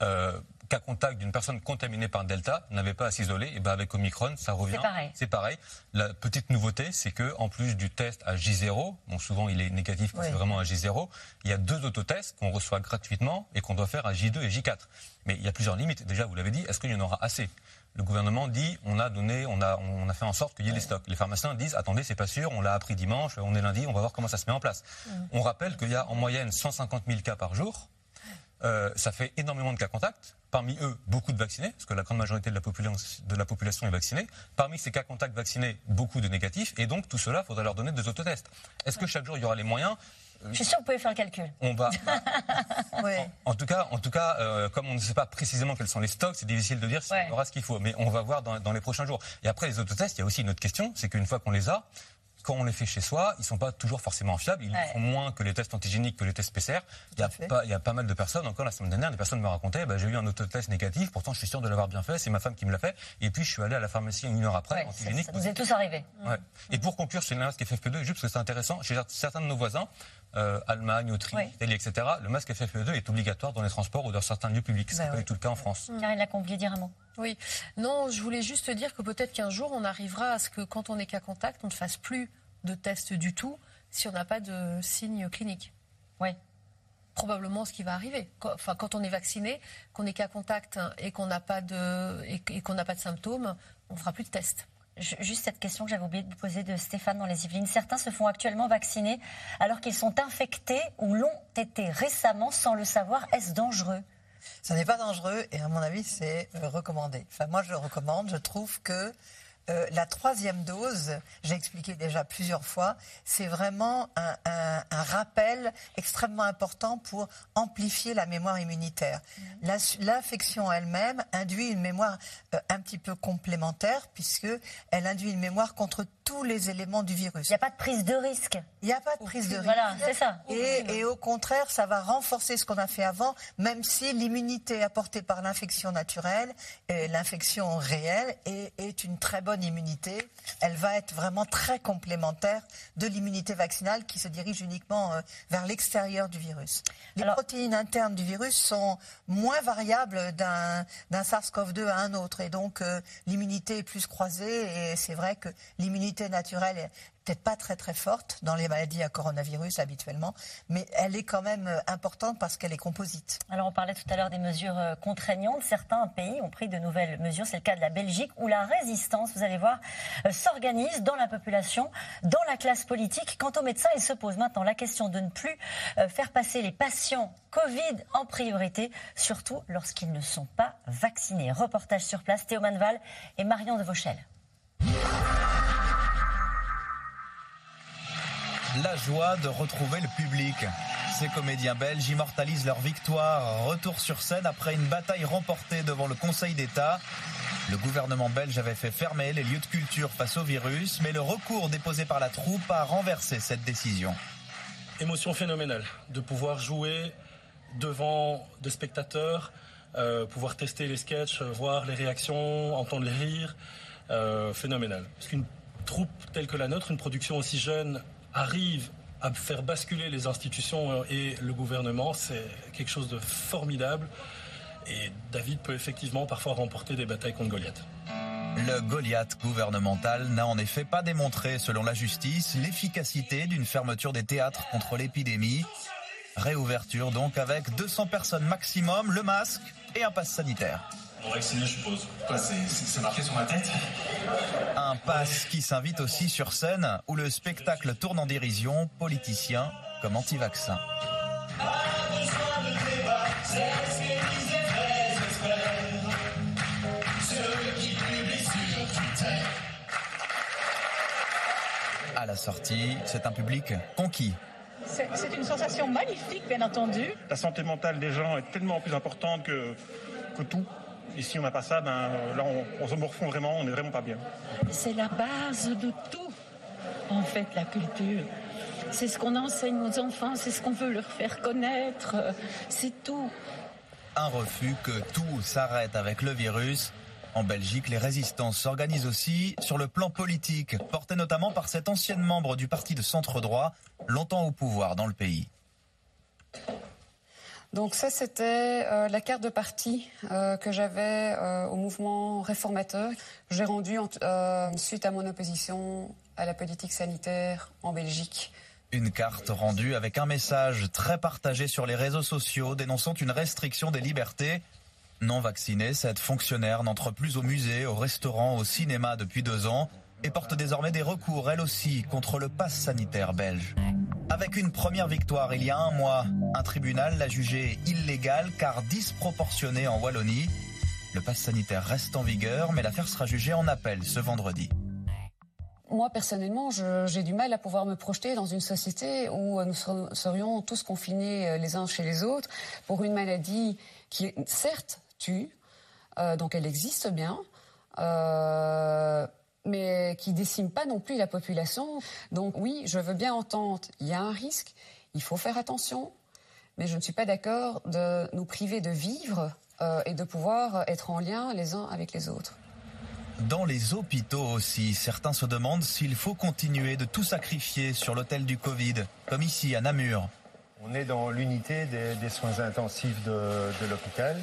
Speaker 4: euh, cas contact d'une personne contaminée par Delta n'avait pas à s'isoler, et ben avec Omicron, ça revient.
Speaker 1: C'est
Speaker 4: pareil. La petite nouveauté, c'est que en plus du test à J0, bon souvent il est négatif c'est vraiment à J0, il y a deux autotests qu'on reçoit gratuitement et qu'on doit faire à J2 et J4. Mais il y a plusieurs limites. Déjà, vous l'avez dit, est-ce qu'il y en aura assez? Le gouvernement dit on a donné, on a, on a fait en sorte qu'il y ait les stocks. Les pharmaciens disent attendez, c'est pas sûr, on l'a appris dimanche, on est lundi, on va voir comment ça se met en place. On rappelle qu'il y a en moyenne 150 000 cas par jour. Euh, ça fait énormément de cas contacts. Parmi eux, beaucoup de vaccinés, parce que la grande majorité de la, population, de la population est vaccinée. Parmi ces cas contacts vaccinés, beaucoup de négatifs. Et donc, tout cela, il faudra leur donner des autotests. Est-ce que chaque jour, il y aura les moyens
Speaker 1: je suis sûr que vous pouvez faire le calcul.
Speaker 4: On va. [laughs] en, tout cas, en tout cas euh, comme on ne sait pas précisément quels sont les stocks, c'est difficile de dire si on aura ce qu'il faut. Mais on va voir dans, dans, les prochains jours. Et après les autotests, il y a aussi une autre question, c'est qu'une fois qu'on les a, quand on les fait chez soi, ils ne sont pas toujours forcément fiables. Ils font moins que les tests antigéniques, que les tests PCR. Il y, a pas, il y, a pas, mal de personnes, encore la semaine dernière, des personnes me racontaient bah, j'ai eu un autotest négatif, pourtant je suis sûr de l'avoir bien fait, c'est ma femme qui me l'a fait. Et puis je suis allé à la pharmacie une heure après,
Speaker 1: antigénique. Ça, ça nous est tous arrivé.
Speaker 4: Et pour conclure le masque FFP2, juste parce que c'est intéressant, chez certains de nos voisins, euh, Allemagne, Autriche, Italie, etc., le masque FFP2 est obligatoire dans les transports ou dans certains lieux publics. Ce n'est pas du tout le cas en France.
Speaker 1: Karine Lacombe, dire un mot.
Speaker 2: Oui, non, je voulais juste dire que peut-être qu'un jour on arrivera à ce que quand on est cas contact, on ne fasse plus de test du tout si on n'a pas de signes cliniques.
Speaker 1: Oui.
Speaker 2: Probablement ce qui va arriver. Enfin, quand on est vacciné, qu'on est cas contact et qu'on n'a pas de et qu'on n'a pas de symptômes, on fera plus de tests.
Speaker 1: Juste cette question que j'avais oublié de vous poser de Stéphane dans les Yvelines. Certains se font actuellement vacciner alors qu'ils sont infectés ou l'ont été récemment sans le savoir. Est-ce dangereux?
Speaker 3: Ça n'est pas dangereux et à mon avis c'est euh, recommandé. Enfin moi je le recommande. Je trouve que euh, la troisième dose, j'ai expliqué déjà plusieurs fois, c'est vraiment un, rappel extrêmement important pour amplifier la mémoire immunitaire. Mmh. L'infection elle-même induit une mémoire euh, un petit peu complémentaire puisque elle induit une mémoire contre tous les éléments du virus.
Speaker 1: Il n'y a pas de prise de risque.
Speaker 3: Il n'y a pas de prise de risque.
Speaker 1: Voilà, c'est ça.
Speaker 3: Et, au contraire, ça va renforcer ce qu'on a fait avant, même si l'immunité apportée par l'infection naturelle, l'infection réelle, est, est une très bonne immunité, elle va être vraiment très complémentaire de l'immunité vaccinale qui se dirige uniquement euh, vers l'extérieur du virus. Les protéines internes du virus sont moins variables d'un SARS-CoV-2 à un autre et donc euh, l'immunité est plus croisée et c'est vrai que l'immunité naturelle peut-être pas très très forte dans les maladies à coronavirus habituellement, mais elle est quand même euh, importante parce qu'elle est composite.
Speaker 1: Alors on parlait tout à l'heure des mesures euh, contraignantes. Certains pays ont pris de nouvelles mesures. C'est le cas de la Belgique où la résistance, vous allez voir, euh, s'organise dans la population, dans la classe politique. Quant aux médecins, il se pose maintenant la question de ne plus faire passer les patients Covid en priorité, surtout lorsqu'ils ne sont pas vaccinés. Reportage sur place, Théo Manval et Marion de Vauchel.
Speaker 20: La joie de retrouver le public. Ces comédiens belges immortalisent leur victoire. Retour sur scène après une bataille remportée devant le Conseil d'État. Le gouvernement belge avait fait fermer les lieux de culture face au virus, mais le recours déposé par la troupe a renversé cette décision.
Speaker 21: Émotion phénoménale de pouvoir jouer devant des spectateurs, euh, pouvoir tester les sketchs, voir les réactions, entendre les rires. Euh, phénoménal. Parce qu'une troupe telle que la nôtre, une production aussi jeune, arrive à faire basculer les institutions euh, et le gouvernement, c'est quelque chose de formidable. Et David peut effectivement parfois remporter des batailles contre Goliath.
Speaker 20: Le Goliath gouvernemental n'a en effet pas démontré, selon la justice, l'efficacité d'une fermeture des théâtres contre l'épidémie. Réouverture donc avec 200 personnes maximum, le masque et un pass sanitaire
Speaker 21: pour je suppose. C'est marqué sur ma tête
Speaker 20: Un pass qui s'invite aussi sur scène, où le spectacle tourne en dérision, politiciens comme anti-vaccins. À la sortie, c'est un public conquis
Speaker 22: c'est une sensation magnifique, bien entendu.
Speaker 23: La santé mentale des gens est tellement plus importante que, que tout. Et si on n'a pas ça, ben, là, on, se morfond vraiment, on n'est vraiment pas bien.
Speaker 22: C'est la base de tout, en fait, la culture. C'est ce qu'on enseigne aux enfants, c'est ce qu'on veut leur faire connaître, c'est tout.
Speaker 20: Un refus que tout s'arrête avec le virus. En Belgique, les résistances s'organisent aussi sur le plan politique, portées notamment par cet ancienne membre du parti de centre droit, longtemps au pouvoir dans le pays.
Speaker 24: Donc ça, c'était euh, la carte de parti euh, que j'avais euh, au mouvement réformateur. J'ai rendu suite à mon opposition à la politique sanitaire en Belgique.
Speaker 20: Une carte rendue avec un message très partagé sur les réseaux sociaux dénonçant une restriction des libertés. Non vaccinée, cette fonctionnaire n'entre plus au musée, au restaurant, au cinéma depuis deux ans et porte désormais des recours, elle aussi, contre le pass sanitaire belge. Avec une première victoire il y a un mois, un tribunal l'a jugé illégal car disproportionné en Wallonie. Le pass sanitaire reste en vigueur, mais l'affaire sera jugée en appel ce vendredi
Speaker 24: moi, personnellement, j'ai du mal à pouvoir me projeter dans une société où nous serions tous confinés euh, les uns chez les autres pour une maladie qui, certes, tue, euh, donc elle existe bien, euh, mais qui décime pas non plus la population. Donc oui, je veux bien entendre, il y a un risque, il faut faire attention, mais je ne suis pas d'accord de nous priver de vivre et de pouvoir être en lien les uns avec les autres.
Speaker 20: Dans les hôpitaux aussi, certains se demandent s'il faut continuer de tout sacrifier sur l'hôtel du Covid, comme ici à Namur.
Speaker 25: On est dans l'unité des, soins intensifs de, l'hôpital,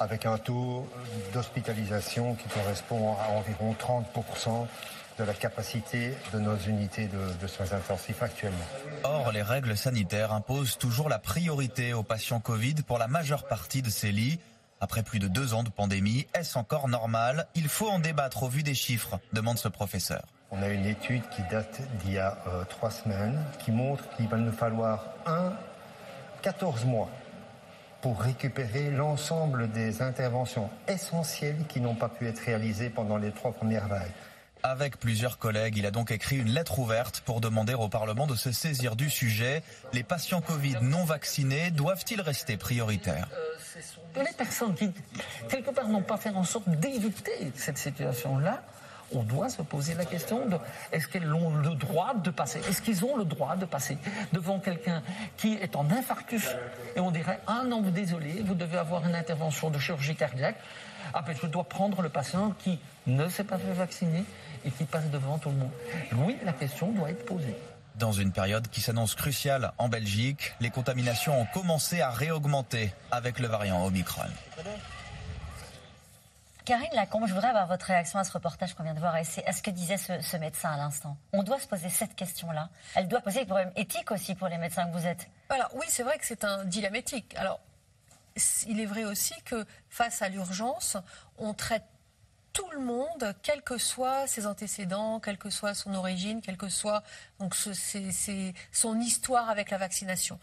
Speaker 25: avec un taux d'hospitalisation qui correspond à environ 30% de la capacité de nos unités de, de, soins intensifs actuellement.
Speaker 20: Or, les règles sanitaires imposent toujours la priorité aux patients Covid pour la majeure partie de ces lits. Après plus de deux ans de pandémie, est-ce encore normal? Il faut en débattre au vu des chiffres, demande ce professeur.
Speaker 25: On a une étude qui date d'il y a euh, trois semaines qui montre qu'il va nous falloir un 14 mois pour récupérer l'ensemble des interventions essentielles qui n'ont pas pu être réalisées pendant les trois premières vagues.
Speaker 20: Avec plusieurs collègues, il a donc écrit une lettre ouverte pour demander au Parlement de se saisir du sujet. Les patients Covid non vaccinés doivent-ils rester prioritaires?
Speaker 26: Les personnes qui, quelque part, n'ont pas fait en sorte d'éviter cette situation-là, on doit se poser la question de est-ce qu'elles ont le droit de passer Est-ce qu'ils ont le droit de passer devant quelqu'un qui est en infarctus? Et on dirait ah non, désolé, vous devez avoir une intervention de chirurgie cardiaque. Ah ben je dois prendre le patient qui ne s'est pas fait vacciner et qui passe devant tout le monde. Oui, la question doit être posée.
Speaker 20: Dans une période qui s'annonce cruciale en Belgique, les contaminations ont commencé à réaugmenter avec le variant Omicron.
Speaker 1: Karine Lacombe, je voudrais avoir votre réaction à ce reportage qu'on vient de voir et à ce que disait ce, médecin à l'instant. On doit se poser cette question-là. Elle doit poser des problèmes éthiques aussi pour les médecins que vous êtes.
Speaker 2: Oui, c'est vrai que c'est un dilemme éthique. Alors il est vrai aussi que face à l'urgence, on traite tout le monde, quels que soient ses antécédents, quelle que soit son origine, quelle que soit donc, son histoire avec la vaccination.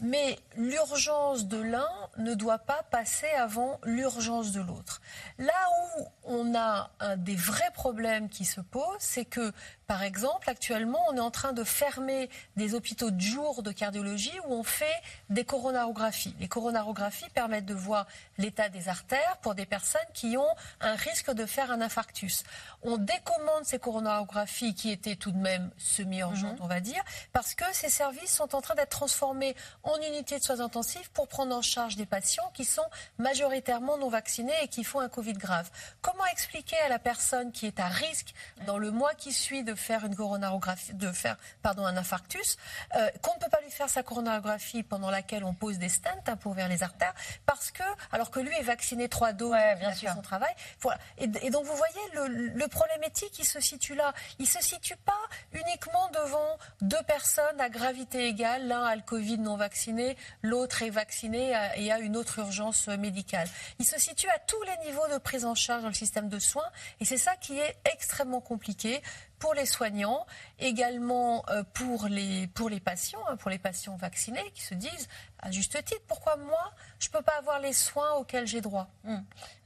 Speaker 2: Mais l'urgence de l'un ne doit pas passer avant l'urgence de l'autre. Là où on a un des vrais problèmes qui se posent, c'est que par exemple, actuellement, on est en train de fermer des hôpitaux de jour de cardiologie où on fait des coronarographies. Les coronarographies permettent de voir l'état des artères pour des personnes qui ont un risque de faire un infarctus. On décommande ces coronarographies qui étaient tout de même semi-urgentes, mhm. on va dire, parce que ces services sont en train d'être transformés en unités de soins intensifs pour prendre en charge des patients qui sont majoritairement non vaccinés et qui font un Covid grave. Comment expliquer à la personne qui est à risque dans le mois qui suit de faire une coronarographie, de faire pardon un infarctus, euh, qu'on ne peut pas lui faire sa coronarographie pendant laquelle on pose des stents hein, pour ouvrir les artères, parce que alors que lui est vacciné trois doses, bien sûr. son travail. Voilà. Et, donc vous voyez le, le, problème éthique, il se situe là. Il se situe pas uniquement devant deux personnes à gravité égale, l'un a le Covid non vacciné, l'autre est vacciné et a une autre urgence médicale. Il se situe à tous les niveaux de prise en charge dans le système de soins, et c'est ça qui est extrêmement compliqué pour les soignants, également euh, pour les, pour les patients, hein, pour les patients vaccinés qui se disent à juste titre, pourquoi moi, je ne peux pas avoir les soins auxquels j'ai droit?
Speaker 1: Hmm.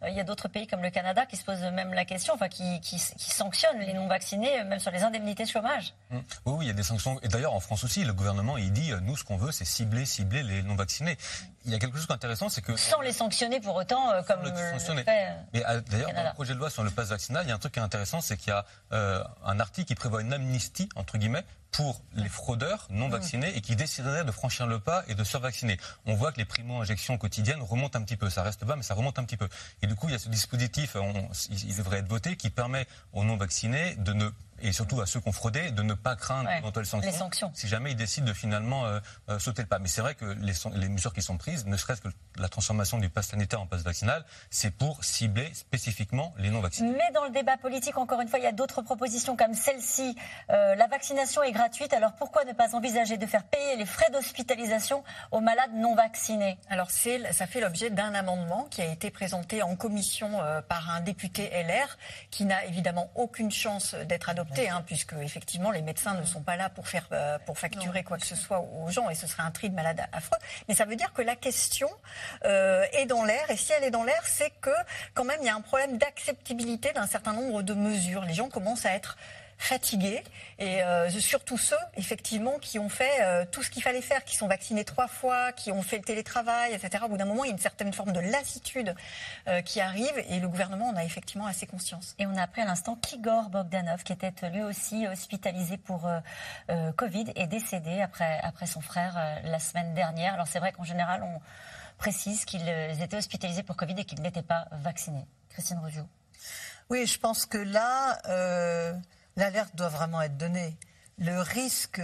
Speaker 1: Euh, il y a d'autres pays comme le Canada qui se posent même la question, enfin qui, qui, sanctionnent les non-vaccinés, euh, même sur les indemnités de chômage.
Speaker 4: Hmm. Oui, oui, il y a des sanctions. Et d'ailleurs, en France aussi, le gouvernement, il dit, euh, nous, ce qu'on veut, c'est cibler, cibler les non-vaccinés. Il y a quelque chose d'intéressant, c'est que...
Speaker 1: Sans les sanctionner pour autant, comme le, fait,
Speaker 4: Mais d'ailleurs, dans le projet de loi sur le pass vaccinal, il y a un truc qui est intéressant, c'est qu'il y a un article qui prévoit une amnistie, entre guillemets, pour les fraudeurs non mmh. vaccinés et qui décideraient de franchir le pas et de se vacciner. On voit que les primo-injections quotidiennes remontent un petit peu. Ça reste bas, mais ça remonte un petit peu. Et du coup, il y a ce dispositif, il devrait être voté, qui permet aux non vaccinés de ne et surtout à ceux qui ont fraudé de ne pas craindre
Speaker 1: d'éventuelles sanctions,
Speaker 4: si jamais ils décident de finalement euh, euh, sauter le pas. Mais c'est vrai que les, les, mesures qui sont prises, ne serait-ce que la transformation du pass sanitaire en pass vaccinal, c'est pour cibler spécifiquement les non-vaccinés.
Speaker 1: Mais dans le débat politique, encore une fois, il y a d'autres propositions comme celle-ci. Euh, la vaccination est gratuite, alors pourquoi ne pas envisager de faire payer les frais d'hospitalisation aux malades non vaccinés
Speaker 5: Alors ça fait l'objet d'un amendement qui a été présenté en commission par un député LR qui n'a évidemment aucune chance d'être adopté Hein, puisque effectivement les médecins ne sont pas là pour faire euh, pour facturer quoi que ce soit aux gens, et ce serait un tri de malades affreux. Mais ça veut dire que la question euh, est dans l'air, et si elle est dans l'air, c'est que quand même il y a un problème d'acceptabilité d'un certain nombre de mesures. Les gens commencent à être fatigués et euh, surtout ceux effectivement qui ont fait euh, tout ce qu'il fallait faire, qui sont vaccinés trois fois, qui ont fait le télétravail, etc. Au bout d'un moment, il y a une certaine forme de lassitude euh, qui arrive et le gouvernement en a effectivement assez conscience.
Speaker 1: Et on a appris à l'instant qu'Igor Bogdanov, qui était lui aussi hospitalisé pour Covid, est décédé après, après son frère la semaine dernière. Alors c'est vrai qu'en général, on précise qu'ils étaient hospitalisés pour Covid et qu'ils n'étaient pas vaccinés. Christine Rougeau.
Speaker 3: Oui, je pense que là, l'alerte doit vraiment être donnée. Le risque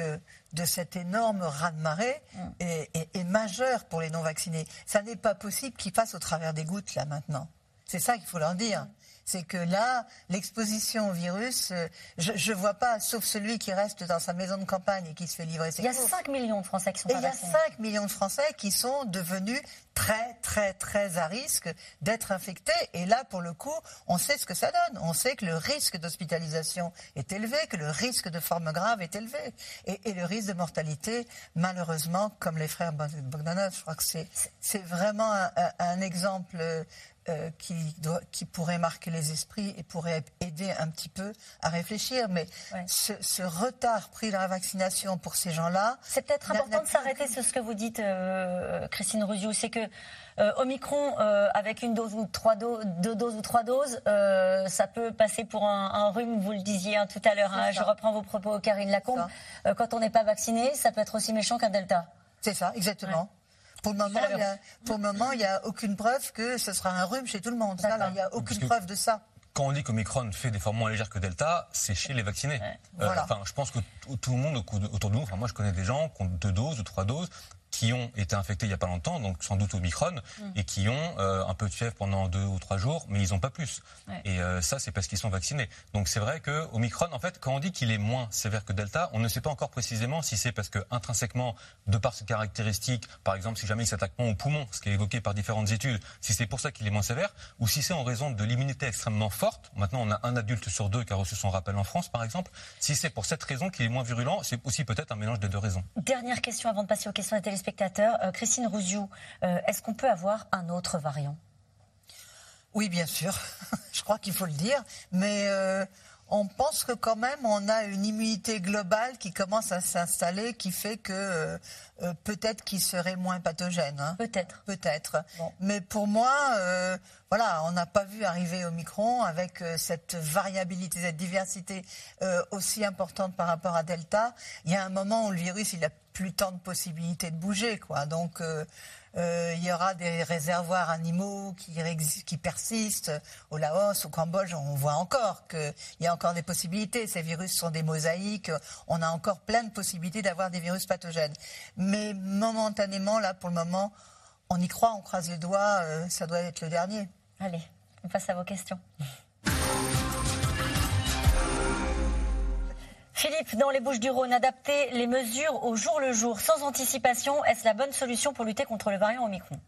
Speaker 3: de cet énorme raz-de-marée mm. est, majeur pour les non-vaccinés. Ça n'est pas possible qu'ils passent au travers des gouttes, là, maintenant. C'est ça qu'il faut leur dire c'est que là, l'exposition au virus, euh, je ne vois pas, sauf celui qui reste dans sa maison de campagne et qui se fait livrer ses
Speaker 1: Il y a 5 millions de Français qui sont et
Speaker 3: Il y a 5 millions de Français qui sont devenus très, très, très à risque d'être infectés. Et là, pour le coup, on sait ce que ça donne. On sait que le risque d'hospitalisation est élevé, que le risque de forme grave est élevé. Et, le risque de mortalité, malheureusement, comme les frères Bogdanov, je crois que c'est vraiment un exemple euh, qui, doit, qui pourrait marquer les esprits et pourrait aider un petit peu à réfléchir. Mais ce, retard pris dans la vaccination pour ces gens-là.
Speaker 1: C'est peut-être important de s'arrêter sur ce que vous dites, euh, Christine Ruzio. C'est que euh, Omicron, avec une dose ou trois doses, deux doses ou trois doses, ça peut passer pour un, rhume, vous le disiez hein, tout à l'heure. Hein. je reprends vos propos, Karine Lacombe. quand on n'est pas vacciné, ça peut être aussi méchant qu'un Delta.
Speaker 3: C'est ça, exactement. Pour le moment, il y a, pour le moment, il n'y a aucune preuve que ce sera un rhume chez tout le monde. il n'y a aucune preuve de ça
Speaker 4: quand on dit qu'Omicron fait des formes moins légères que Delta, c'est chez les vaccinés. Euh, enfin, je pense que tout le monde autour de nous, enfin, moi je connais des gens qui ont deux doses ou trois doses, qui ont été infectés il n'y a pas longtemps, donc sans doute Omicron, mm. et qui ont euh, un peu de fièvre pendant deux ou trois jours, mais ils n'ont pas plus. Et euh, ça, c'est parce qu'ils sont vaccinés. Donc c'est vrai que Omicron, en fait, quand on dit qu'il est moins sévère que Delta, on ne sait pas encore précisément si c'est parce que intrinsèquement, de par ses caractéristiques, par exemple, si jamais il s'attaque moins au poumon, ce qui est évoqué par différentes études, si c'est pour ça qu'il est moins sévère, ou si c'est en raison de l'immunité extrêmement forte. Maintenant, on a un adulte sur deux qui a reçu son rappel en France, par exemple. Si c'est pour cette raison qu'il est moins virulent, c'est aussi peut-être un mélange des deux raisons.
Speaker 1: Dernière question avant de passer aux questions des téléspectateurs. Euh, Christine Rouziou, euh, est-ce qu'on peut avoir un autre variant?
Speaker 3: Oui, bien sûr. [laughs] Je crois qu'il faut le dire. Mais euh, on pense que quand même on a une immunité globale qui commence à s'installer, qui fait que peut-être qu'il serait moins pathogène. Hein.
Speaker 1: Peut-être.
Speaker 3: Peut-être. Mais pour moi, voilà, on n'a pas vu arriver au micron avec cette variabilité, cette diversité aussi importante par rapport à Delta. Il y a un moment où le virus, il a plus tant de possibilités de bouger, quoi. Donc euh, euh, il y aura des réservoirs animaux qui, persistent. Au Laos, au Cambodge, on voit encore qu'il y a encore des possibilités. Ces virus sont des mosaïques. On a encore plein de possibilités d'avoir des virus pathogènes. Mais momentanément, là, pour le moment, on y croit, on croise les doigts. Euh, ça doit être le dernier.
Speaker 1: Allez, on passe à vos questions. Philippe, dans les Bouches du Rhône, adapter les mesures au jour le jour, sans anticipation, est-ce la bonne solution pour lutter contre le variant Omicron?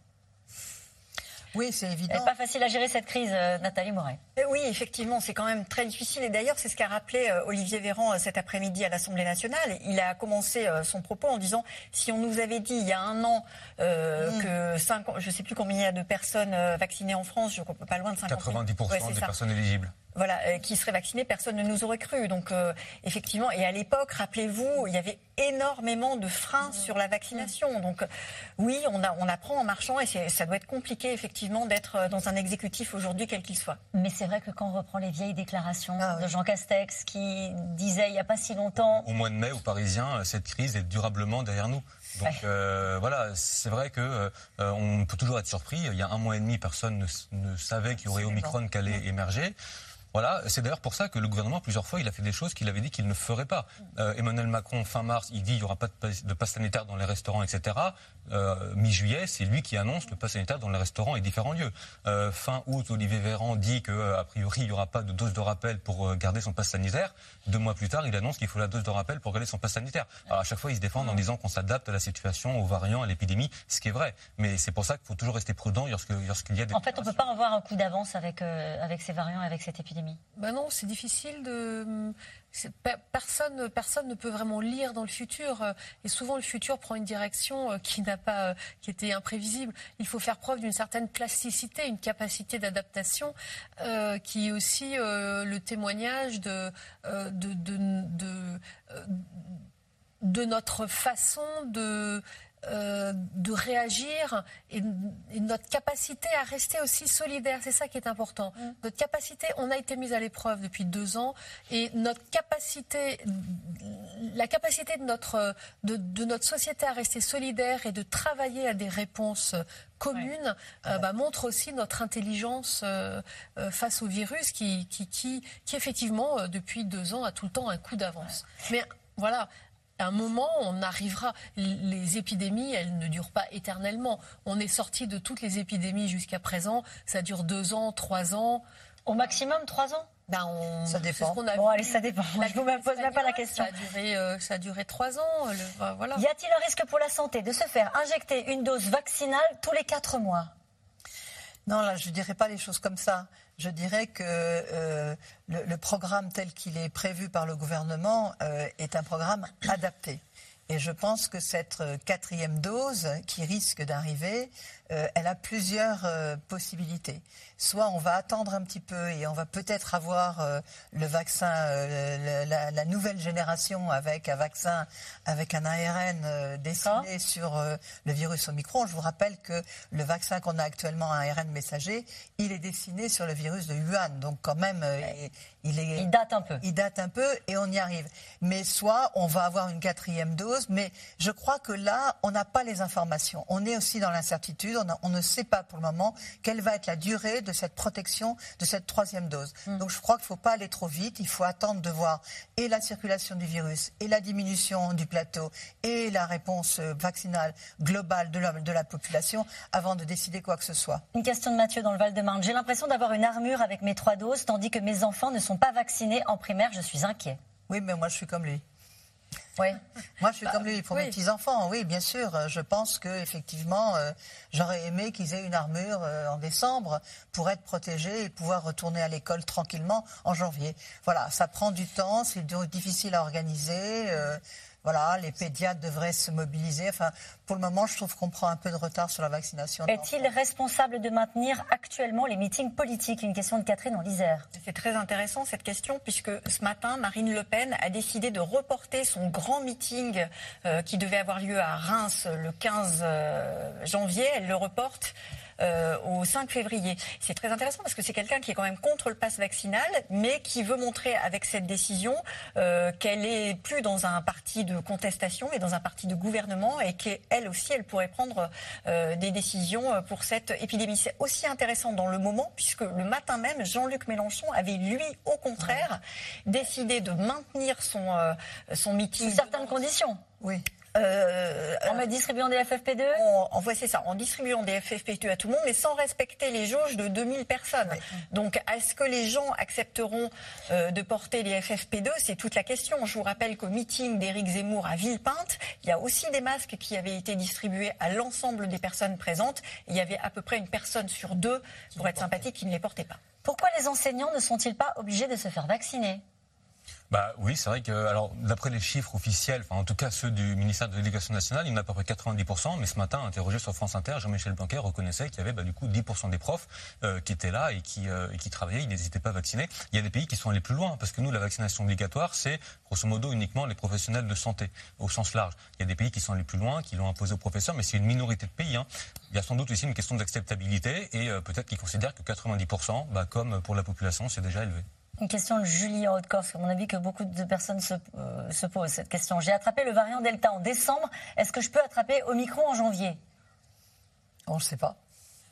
Speaker 3: Oui, c'est évident.
Speaker 1: pas facile à gérer cette crise, euh, Nathalie Moret.
Speaker 5: Oui, effectivement, c'est quand même très difficile. Et d'ailleurs, c'est ce qu'a rappelé euh, Olivier Véran euh, cet après-midi à l'Assemblée nationale. Il a commencé son propos en disant si on nous avait dit il y a un an mm. que 5, je ne sais plus combien il y a de personnes vaccinées en France, je pas loin de 50
Speaker 4: 90% des personnes éligibles
Speaker 5: voilà, euh, qui seraient vaccinés, personne ne nous aurait cru. Donc, euh, effectivement, et à l'époque, rappelez-vous, il y avait énormément de freins sur la vaccination. Donc, oui, on, a, on apprend en marchant et ça doit être compliqué, effectivement, d'être euh, dans un exécutif aujourd'hui, quel qu'il soit.
Speaker 1: Mais c'est vrai que quand on reprend les vieilles déclarations ah de Jean Castex, qui disait il n'y a pas si longtemps.
Speaker 4: Au mois de mai, aux Parisiens, cette crise est durablement derrière nous. Donc voilà, c'est vrai que on peut toujours être surpris. Il y a un mois et demi, personne ne, savait qu'il y aurait Omicron qui allait émerger. Voilà, c'est d'ailleurs pour ça que le gouvernement, plusieurs fois, il a fait des choses qu'il avait dit qu'il ne ferait pas. Euh, Emmanuel Macron, fin mars, il dit qu'il n'y aura pas de passe sanitaire dans les restaurants, etc. Euh, mi-juillet, c'est lui qui annonce le pass sanitaire dans les restaurants et différents lieux. Euh, fin août, Olivier Véran dit qu'a priori, il n'y aura pas de dose de rappel pour garder son passe sanitaire. Deux mois plus tard, il annonce qu'il faut la dose de rappel pour garder son passe sanitaire. Alors à chaque fois, il se défend en disant qu'on s'adapte à la situation, aux variants, à l'épidémie, ce qui est vrai. Mais c'est pour ça qu'il faut toujours rester prudent lorsqu'il y a des...
Speaker 1: En fait, on ne peut pas avoir un coup d'avance avec, avec ces variants et avec cette épidémie.
Speaker 2: Ben non, c'est difficile de. Personne, ne peut vraiment lire dans le futur. Et souvent, le futur prend une direction euh, qui n'a pas, euh, qui était imprévisible. Il faut faire preuve d'une certaine plasticité, une capacité d'adaptation, euh, qui est aussi le témoignage de notre façon de euh, de réagir et, notre capacité à rester aussi solidaire. C'est ça qui est important. Mm. Notre capacité, on a été mis à l'épreuve depuis deux ans et notre capacité, la capacité de notre, de, notre société à rester solidaire et de travailler à des réponses communes euh, bah, montre aussi notre intelligence euh, face au virus qui, qui, qui, qui, effectivement, depuis deux ans, a tout le temps un coup d'avance. Mais voilà, à un moment, on arrivera. Les épidémies, elles ne durent pas éternellement. On est sorti de toutes les épidémies jusqu'à présent. Ça dure deux ans, trois ans.
Speaker 1: Au maximum, trois ans?
Speaker 2: Ben on...
Speaker 3: Ça dépend.
Speaker 2: Ce a
Speaker 1: bon, allez, ça dépend. je ne vous pose même pas la question.
Speaker 2: Ça a duré, euh, ça a duré trois ans. Le... voilà.
Speaker 1: Y a-t-il un risque pour la santé de se faire injecter une dose vaccinale tous les quatre mois?
Speaker 3: Non, là, je ne dirais pas les choses comme ça je dirais que euh, le, programme tel qu'il est prévu par le gouvernement euh, est un programme adapté. Et je pense que cette euh, quatrième dose qui risque d'arriver, elle a plusieurs possibilités soit on va attendre un petit peu et on va peut-être avoir euh, le vaccin, euh, la, nouvelle génération avec un vaccin, avec un ARN euh, dessiné sur le virus Omicron. Je vous rappelle que le vaccin qu'on a actuellement, un ARN messager, il est dessiné sur le virus de Wuhan. Donc quand même,
Speaker 1: il, est, il date un peu.
Speaker 3: Il date un peu et on y arrive. Mais soit on va avoir une quatrième dose, mais je crois que là, on n'a pas les informations. On est aussi dans l'incertitude. On, on, ne sait pas pour le moment quelle va être la durée de de cette protection, de cette troisième dose. Mm. Donc je crois qu'il ne faut pas aller trop vite. Il faut attendre de voir et la circulation du virus, et la diminution du plateau, et la réponse euh, vaccinale globale de la, de la population avant de décider quoi que ce soit.
Speaker 1: Une question de Mathieu dans le Val-de-Marne. J'ai l'impression d'avoir une armure avec mes trois doses, tandis que mes enfants ne sont pas vaccinés en primaire. Je suis inquiet.
Speaker 3: Oui, mais moi je suis comme lui.
Speaker 1: Oui.
Speaker 3: Moi, je suis comme lui pour mes petits-enfants, oui, bien sûr. Je pense qu'effectivement, euh, j'aurais aimé qu'ils aient une armure euh, en décembre pour être protégés et pouvoir retourner à l'école tranquillement en janvier. Voilà, ça prend du temps, c'est difficile à organiser. Euh, voilà, les pédiatres devraient se mobiliser. Enfin, pour le moment, je trouve qu'on prend un peu de retard sur la vaccination.
Speaker 1: Est-il responsable de maintenir actuellement les meetings politiques? Une question de Catherine en l'Isère.
Speaker 5: C'est très intéressant cette question, puisque ce matin, Marine Le Pen a décidé de reporter son grand meeting euh, qui devait avoir lieu à Reims le 15 euh, janvier. Elle le reporte euh, au 5 février. C'est très intéressant parce que c'est quelqu'un qui est quand même contre le pass vaccinal, mais qui veut montrer avec cette décision euh, qu'elle est plus dans un parti de contestation, mais dans un parti de gouvernement et qu'elle aussi, elle pourrait prendre euh, des décisions pour cette épidémie. C'est aussi intéressant dans le moment puisque le matin même, Jean-Luc Mélenchon avait lui, au contraire, décidé de maintenir son, son meeting.
Speaker 1: Sous certaines conditions.
Speaker 3: Oui.
Speaker 5: Euh,
Speaker 1: en distribuant des FFP2
Speaker 5: en, en voici ça, en distribuant des FFP2 à tout le monde, mais sans respecter les jauges de 2000 personnes. Donc, est-ce que les gens accepteront euh, de porter les FFP2 C'est toute la question. Je vous rappelle qu'au meeting d'Éric Zemmour à Villepinte, il y a aussi des masques qui avaient été distribués à l'ensemble des personnes présentes. Il y avait à peu près une personne sur deux, pour être sympathique, qui ne les portait pas.
Speaker 1: Pourquoi les enseignants ne sont-ils pas obligés de se faire vacciner?
Speaker 4: Bah oui, c'est vrai que, alors, d'après les chiffres officiels, enfin, en tout cas ceux du ministère de l'Éducation nationale, il y en a à peu près 90%, mais ce matin, interrogé sur France Inter, Jean-Michel Blanquer reconnaissait qu'il y avait, bah, du coup, 10% des profs euh, qui étaient là et qui, euh, et qui travaillaient, ils n'hésitaient pas à vacciner. Il y a des pays qui sont allés plus loin, parce que nous, la vaccination obligatoire, c'est, grosso modo, uniquement les professionnels de santé, au sens large. Il y a des pays qui sont allés plus loin, qui l'ont imposé aux professeurs, mais c'est une minorité de pays. Hein. Il y a sans doute aussi une question d'acceptabilité, et euh, peut-être qu'ils considèrent que 90%, bah, comme pour la population, c'est déjà élevé.
Speaker 1: Une question de Julie en Haute-Corse, à mon avis que beaucoup de personnes se, euh, se posent cette question. J'ai attrapé le variant Delta en décembre. Est-ce que je peux attraper Omicron en janvier?
Speaker 3: On ne sait pas.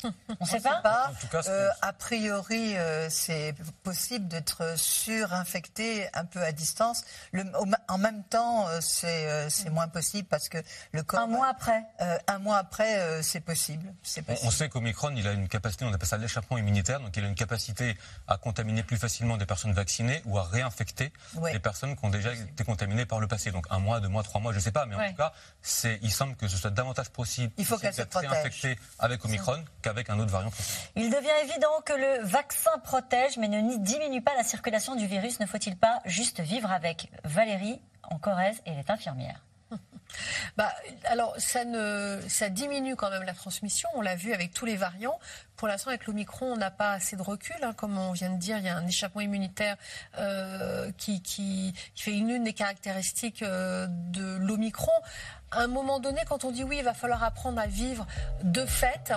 Speaker 1: On ne sait pas.
Speaker 3: Euh, a priori, euh, c'est possible d'être surinfecté un peu à distance. Le, en même temps, euh, c'est moins possible parce que le corps.
Speaker 1: Un mois après.
Speaker 3: un mois après, c'est possible.
Speaker 4: possible. On, sait qu'Omicron, il a une capacité, on appelle ça l'échappement immunitaire, donc il a une capacité à contaminer plus facilement des personnes vaccinées ou à réinfecter des personnes qui ont déjà été contaminées par le passé. Donc un mois, deux mois, trois mois, je ne sais pas, mais en tout cas, il semble que ce soit davantage possible.
Speaker 3: Il faut qu'elle se
Speaker 4: réinfectée avec Omicron avec un autre variant.
Speaker 1: Il devient évident que le vaccin protège mais ne diminue pas la circulation du virus. Ne faut-il pas juste vivre avec? Valérie en Corrèze, elle est infirmière. [laughs]
Speaker 2: Bah, alors, ça, ne, ça diminue quand même la transmission. On l'a vu avec tous les variants. Pour l'instant, avec l'Omicron, on n'a pas assez de recul. Hein. Comme on vient de dire, il y a un échappement immunitaire euh, qui, qui, fait une, des caractéristiques euh, de l'Omicron. À un moment donné, quand on dit oui, il va falloir apprendre à vivre de fait,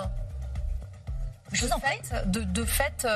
Speaker 2: de fait, de, de fait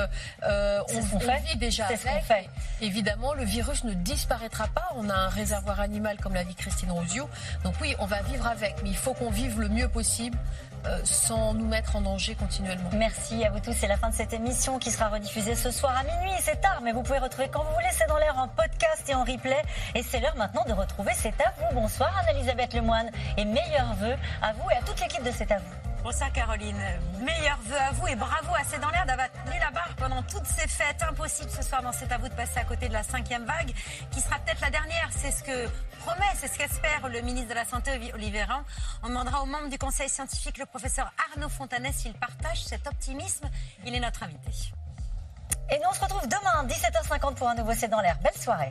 Speaker 2: euh, on, on vit déjà avec. Fait. Évidemment, le virus ne disparaîtra pas. On a un réservoir animal, comme l'a dit Christine Rosio. Donc oui, on va vivre avec, mais il faut qu'on vive le mieux possible. Euh, sans nous mettre en danger continuellement.
Speaker 1: Merci à vous tous. C'est la fin de cette émission qui sera rediffusée ce soir à minuit. C'est tard, mais vous pouvez retrouver quand vous voulez. C'est dans l'air en podcast et en replay. Et c'est l'heure maintenant de retrouver C'est à vous. Bonsoir Anne-Elisabeth Lemoine et meilleurs vœux à vous et à toute l'équipe de C'est à vous.
Speaker 27: Bonsoir Caroline. Meilleurs vœux à vous et bravo à C'est dans l'air d'avoir tenu la barre pendant toutes ces fêtes. Impossible ce soir dans C'est à vous de passer à côté de la cinquième vague, qui sera peut-être la dernière. C'est ce que promet, c'est ce qu'espère le ministre de la Santé Olivier Véran. On demandera aux membres du conseil scientifique, le professeur Arnaud Fontanet, s'il partage cet optimisme. Il est notre invité.
Speaker 1: Et nous on se retrouve demain, 17h50 pour un nouveau C'est dans l'air. Belle soirée.